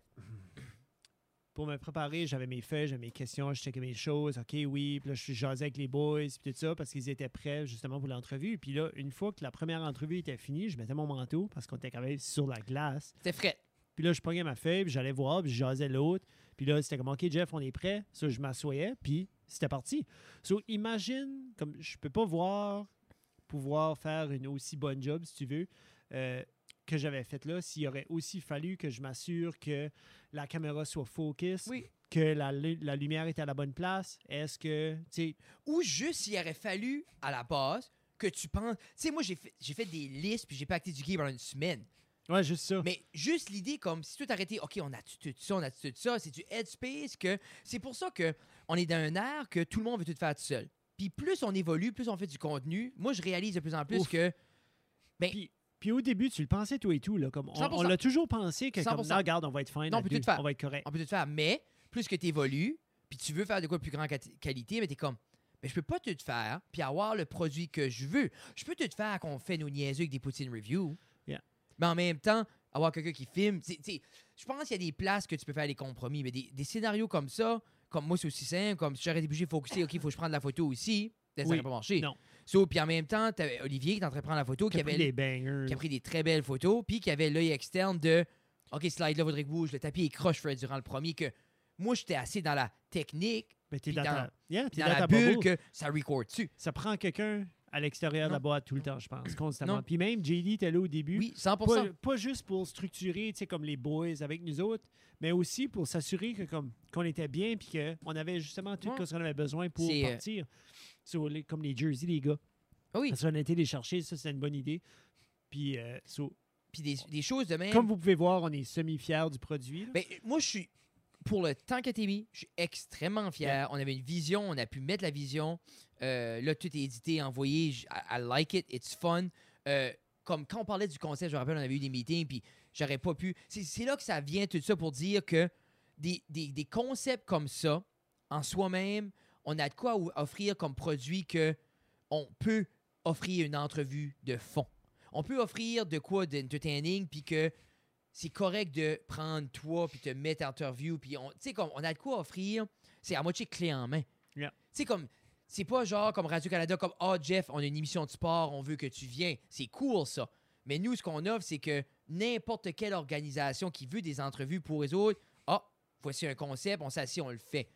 [SPEAKER 1] pour me préparer, j'avais mes feuilles, j'avais mes questions, je checkais mes choses. OK, oui. Puis là, je suis jasé avec les boys, puis tout ça, parce qu'ils étaient prêts justement pour l'entrevue. Puis là, une fois que la première entrevue était finie, je mettais mon manteau parce qu'on était quand même sur la glace.
[SPEAKER 2] C'était frais.
[SPEAKER 1] Puis là, je prenais ma feuille, puis j'allais voir, puis je jasais l'autre. Puis là, c'était comme, OK, Jeff, on est prêt. Ça, je m'assoyais, puis c'était parti. So, imagine, comme je peux pas voir, pouvoir faire une aussi bonne job, si tu veux, euh, que j'avais fait là s'il aurait aussi fallu que je m'assure que la caméra soit focus,
[SPEAKER 2] Oui.
[SPEAKER 1] que la, la lumière est à la bonne place. Est-ce que,
[SPEAKER 2] Ou juste, il aurait fallu, à la base, que tu penses. Tu sais, moi, j'ai fait, fait des listes, puis j'ai pas acté du game pendant une semaine.
[SPEAKER 1] ouais, juste ça.
[SPEAKER 2] Mais juste l'idée, comme si tout arrêté, OK, on a tout ça, on a tout ça, c'est du headspace, que c'est pour ça que on est dans un air que tout le monde veut tout faire tout seul. Puis plus on évolue, plus on fait du contenu, moi, je réalise de plus en plus
[SPEAKER 1] Ouf.
[SPEAKER 2] que. Ben,
[SPEAKER 1] Puis, puis au début, tu le pensais toi et tout, là, comme on,
[SPEAKER 2] 100%.
[SPEAKER 1] on l'a toujours pensé que comme,
[SPEAKER 2] 100%.
[SPEAKER 1] non, regarde, on va être
[SPEAKER 2] Non,
[SPEAKER 1] à
[SPEAKER 2] on peut
[SPEAKER 1] deux,
[SPEAKER 2] tout faire.
[SPEAKER 1] on va être correct.
[SPEAKER 2] on peut tout faire. Mais plus que tu évolues, puis tu veux faire de quoi de plus grande qualité, mais tu es comme, mais je peux pas tout faire, puis avoir le produit que je veux. Je peux tout faire qu'on fait nos niaiseux avec des poutines review.
[SPEAKER 1] Yeah.
[SPEAKER 2] Mais en même temps, avoir quelqu'un qui filme, je pense qu'il y a des places que tu peux faire des compromis, mais des, des scénarios comme ça, comme moi, c'est aussi simple, comme si j'aurais été obligé de focuser, OK, il faut que je prenne la photo aussi, ça
[SPEAKER 1] Oui.
[SPEAKER 2] n'aurait pas marché.
[SPEAKER 1] Non.
[SPEAKER 2] So, puis en même temps, t'avais Olivier qui est en train de prendre la photo, qui avait
[SPEAKER 1] des bangers.
[SPEAKER 2] qui a pris des très belles photos, puis qui avait l'œil externe de OK, slide là, vaudrait que bouge, le tapis est croche Fred durant le premier, que moi, j'étais assez dans la technique,
[SPEAKER 1] Ben, t'es dans,
[SPEAKER 2] dans-
[SPEAKER 1] ta, yeah, t'es
[SPEAKER 2] dans,
[SPEAKER 1] dans
[SPEAKER 2] la
[SPEAKER 1] ta
[SPEAKER 2] bulle,
[SPEAKER 1] bubble.
[SPEAKER 2] que ça record dessus.
[SPEAKER 1] Ça prend quelqu'un à l'extérieur de la boîte tout le temps, je pense, constamment. Puis même, JD était là au début.
[SPEAKER 2] Oui, 100
[SPEAKER 1] Pas, pas juste pour structurer, tu sais, comme les boys avec nous autres, mais aussi pour s'assurer que comme qu'on était bien puis qu'on avait justement tout
[SPEAKER 2] Ouais.
[SPEAKER 1] ce qu'on avait besoin pour
[SPEAKER 2] euh,
[SPEAKER 1] partir. Sur les- comme les jerseys, les gars.
[SPEAKER 2] Ah oui,
[SPEAKER 1] Parce qu'on a été les chercher, ça, c'est une bonne idée. Puis, euh, so,
[SPEAKER 2] puis des, des choses de même.
[SPEAKER 1] comme vous pouvez voir, on est semi-fiers du produit.
[SPEAKER 2] Ben, moi, je suis. Pour le temps que t'es mis, je suis extrêmement fier. On avait une vision, on a pu mettre la vision. Euh, là, tout est édité, envoyé. I, I like it, it's fun. Euh, comme quand on parlait du concept, je me rappelle, on avait eu des meetings, puis j'aurais pas pu. C'est c'est là que ça vient tout ça pour dire que des, des- des concepts comme ça, en soi-même, on a de quoi offrir comme produit que on peut offrir une entrevue de fond. On peut offrir de quoi d'entertaining, puis que c'est correct de prendre toi puis te mettre en interview puis on comme on a de quoi offrir c'est à moitié clé en main
[SPEAKER 1] Yeah.
[SPEAKER 2] tu sais comme c'est pas genre comme Radio Canada comme ah Jeff on a une émission de sport on veut que tu viens c'est cool ça mais nous ce qu'on offre c'est que n'importe quelle organisation qui veut des entrevues pour les autres ah voici un concept on s'assied on le fait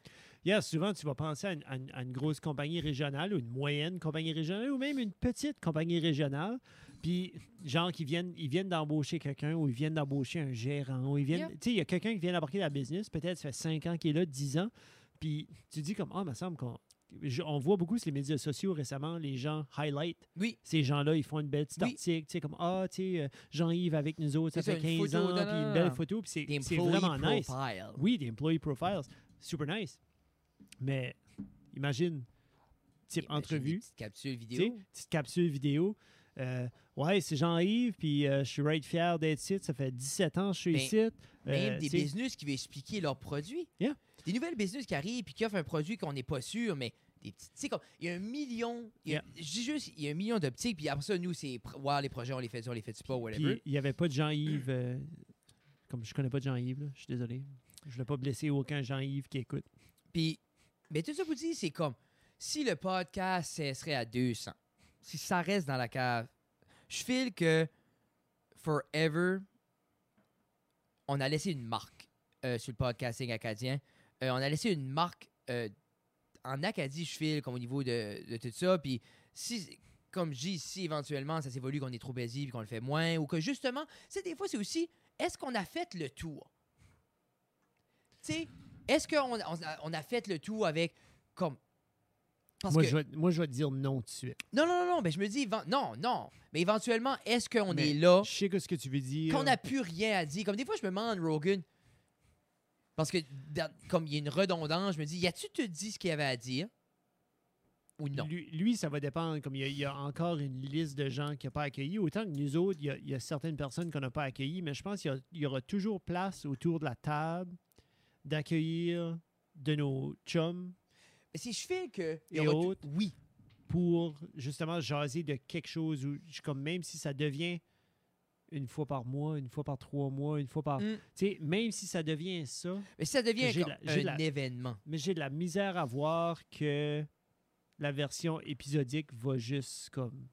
[SPEAKER 1] Yeah, souvent, tu vas penser à une, à une- à une grosse compagnie régionale ou une moyenne compagnie régionale ou même une petite compagnie régionale. Puis, genre, qui viennent, ils viennent d'embaucher quelqu'un ou ils viennent d'embaucher un gérant ou ils viennent. Tu sais, il y a quelqu'un qui vient d'embarquer la business, peut-être ça fait 5 ans qu'il est là, 10 ans. Puis, tu dis comme, ah, il me semble qu'on. je- On voit beaucoup sur les médias sociaux récemment, les gens highlight
[SPEAKER 2] oui
[SPEAKER 1] ces gens-là, ils font une belle petite
[SPEAKER 2] Oui.
[SPEAKER 1] article, tu sais, comme Ah, tu sais, euh, Jean-Yves avec nous autres, ça fait
[SPEAKER 2] ça, une
[SPEAKER 1] 15
[SPEAKER 2] photo,
[SPEAKER 1] ans, puis une belle photo, puis c'est vraiment nice. Oui, des employee profiles, super nice. Mais imagine, type
[SPEAKER 2] Imagine
[SPEAKER 1] entrevue,
[SPEAKER 2] petites capsules
[SPEAKER 1] tu sais,
[SPEAKER 2] vidéo
[SPEAKER 1] petite capsule vidéo. Euh, ouais, c'est Jean-Yves, puis euh, je suis right fier d'être ici. Ça fait 17 ans que je suis
[SPEAKER 2] Ben,
[SPEAKER 1] ici.
[SPEAKER 2] Même
[SPEAKER 1] Euh,
[SPEAKER 2] des business qui veulent expliquer leurs produits.
[SPEAKER 1] Yeah.
[SPEAKER 2] Des nouvelles business qui arrivent et qui offrent un produit qu'on n'est pas sûr, mais des sais, comme, il y a un million. il y a- Je dis juste, il y a un million d'optiques, puis après ça, nous, c'est. Ouais, les projets, on les fait, on les fait pas, whatever.
[SPEAKER 1] Puis il n'y avait pas de Jean-Yves. comme je connais pas de Jean-Yves, je suis désolé. Je ne voulais pas blesser aucun Jean-Yves qui écoute.
[SPEAKER 2] Puis, mais tout ça pour dire, c'est comme si le podcast cesserait à 200, si ça reste dans la cave, je file que forever, on a laissé une marque euh, sur le podcasting acadien. Euh, on a laissé une marque euh, en Acadie, je file comme au niveau de, de tout ça. Puis, si, comme je dis, si éventuellement ça s'évolue, qu'on est trop busy puis qu'on le fait moins, ou que justement, sais, des fois, c'est aussi, est-ce qu'on a fait le tour? Tu sais, est-ce qu'on on a, on a fait le tour avec comme. Parce
[SPEAKER 1] Moi,
[SPEAKER 2] que,
[SPEAKER 1] je vais, moi, je vais te dire non tout de suite.
[SPEAKER 2] non, non, non, non, mais je me dis, non, non. Mais éventuellement, est-ce qu'on est là,
[SPEAKER 1] Je sais que ce que tu veux dire.
[SPEAKER 2] qu'on n'a plus rien à dire? Comme des fois, je me demande, Rogan, parce que dans- comme il y a une redondance, je me dis, y a-tu te dit ce qu'il y avait à dire? Ou non?
[SPEAKER 1] Lui, lui, ça va dépendre. Comme il y, a, il y a encore une liste de gens qu'il n'a pas accueillis. Autant que nous autres, il y a, il y a certaines personnes qu'on n'a pas accueillies, mais je pense qu'il y, aura toujours place autour de la table d'accueillir de nos chums
[SPEAKER 2] Mais si je fais que.
[SPEAKER 1] Et
[SPEAKER 2] tout-
[SPEAKER 1] autres.
[SPEAKER 2] Oui.
[SPEAKER 1] pour justement jaser de quelque chose où, je- comme même si ça devient une fois par mois, une fois par trois mois, une fois par.
[SPEAKER 2] Mm.
[SPEAKER 1] Tu sais, même si ça devient ça,
[SPEAKER 2] Mais si ça devient
[SPEAKER 1] J'ai
[SPEAKER 2] comme
[SPEAKER 1] la-
[SPEAKER 2] un
[SPEAKER 1] la-
[SPEAKER 2] événement.
[SPEAKER 1] mais j'ai de la misère à voir que la version épisodique va juste comme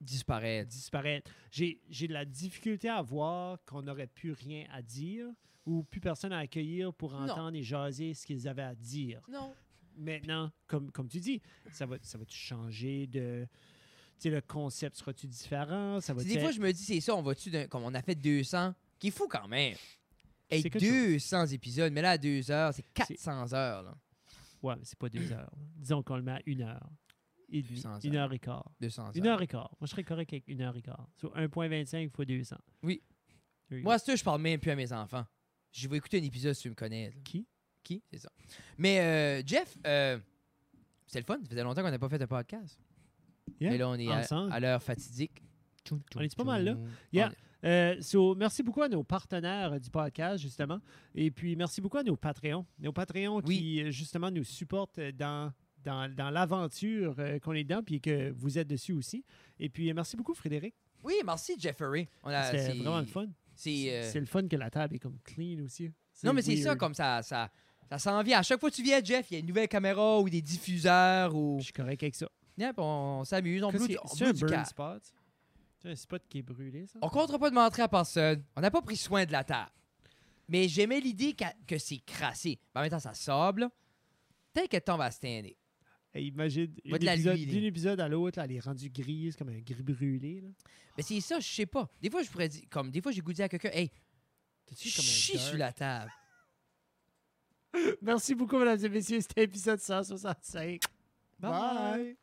[SPEAKER 2] Disparaître.
[SPEAKER 1] disparaître. J'ai de la difficulté à voir qu'on n'aurait plus rien à dire ou plus personne à accueillir pour
[SPEAKER 2] Non.
[SPEAKER 1] entendre et jaser ce qu'ils avaient à dire.
[SPEAKER 2] Non.
[SPEAKER 1] Maintenant, comme, comme tu dis, ça va, ça va changer de, sais, le concept sera-tu différent? Ça va
[SPEAKER 2] Des fois, je me dis, c'est ça, on va-tu, comme on a fait 200, qui est fou quand même. Hey,
[SPEAKER 1] quelque
[SPEAKER 2] 200 épisodes, mais là, à 2 heures, c'est 400 heures. Là.
[SPEAKER 1] Ouais, mais c'est pas deux heures. Disons qu'on le met à une heure. Et demie,
[SPEAKER 2] 200
[SPEAKER 1] une heure et quart.
[SPEAKER 2] 200 heures.
[SPEAKER 1] Une heure et quart. Moi, je serais correct avec une heure et quart. Sur 1.25 fois 200.
[SPEAKER 2] Oui. Moi, c'est ça, je parle même plus à mes enfants. Je vais écouter un épisode si tu me connais. là.
[SPEAKER 1] Qui?
[SPEAKER 2] Qui? C'est ça. Mais euh, Jeff, euh, c'est le fun. Ça faisait longtemps qu'on n'a pas fait de podcast.
[SPEAKER 1] Yeah,
[SPEAKER 2] Mais là, on est à,
[SPEAKER 1] ensemble.
[SPEAKER 2] à l'heure fatidique.
[SPEAKER 1] On est pas mal là? Yeah. Euh, so, merci beaucoup à nos partenaires euh, du podcast, justement. Et puis, merci beaucoup à nos Patreons. Nos Patreons
[SPEAKER 2] Oui.
[SPEAKER 1] qui, euh, justement, nous supportent euh, dans, dans, dans l'aventure euh, qu'on est dedans, puis que vous êtes dessus aussi. Et puis, euh, merci beaucoup, Frédéric.
[SPEAKER 2] Oui, merci, Jeffrey. On a-
[SPEAKER 1] C'était
[SPEAKER 2] c'est-
[SPEAKER 1] vraiment le fun.
[SPEAKER 2] C'est euh,
[SPEAKER 1] C'est le fun que la table est comme clean aussi.
[SPEAKER 2] Non, mais c'est ça, comme ça, ça, ça s'en vient. À chaque fois que tu viens, Jeff, il y a une nouvelle caméra ou des diffuseurs ou.
[SPEAKER 1] Je suis correct avec ça.
[SPEAKER 2] On, s'amuse, on
[SPEAKER 1] C'est
[SPEAKER 2] bloue
[SPEAKER 1] un burn spot? C'est un spot qui est brûlé, ça?
[SPEAKER 2] On comptera pas de montrer à personne. On n'a pas pris soin de la table. Mais j'aimais l'idée qu'a- que c'est crassé. Mais en même temps, ça sable. Peut-être que le temps va se
[SPEAKER 1] imagine,
[SPEAKER 2] Va
[SPEAKER 1] un
[SPEAKER 2] de la
[SPEAKER 1] épisode- d'un épisode à l'autre, elle est rendue grise, comme un gris brûlé. Là.
[SPEAKER 2] Mais c'est ça, je sais pas. Des fois, je pourrais dire, comme des fois, j'ai goûté à quelqu'un, hey,
[SPEAKER 1] T'as-tu comme un
[SPEAKER 2] chie sur la table.
[SPEAKER 1] Merci beaucoup, mesdames et messieurs. C'était épisode 165.
[SPEAKER 2] Bye.
[SPEAKER 1] Bye.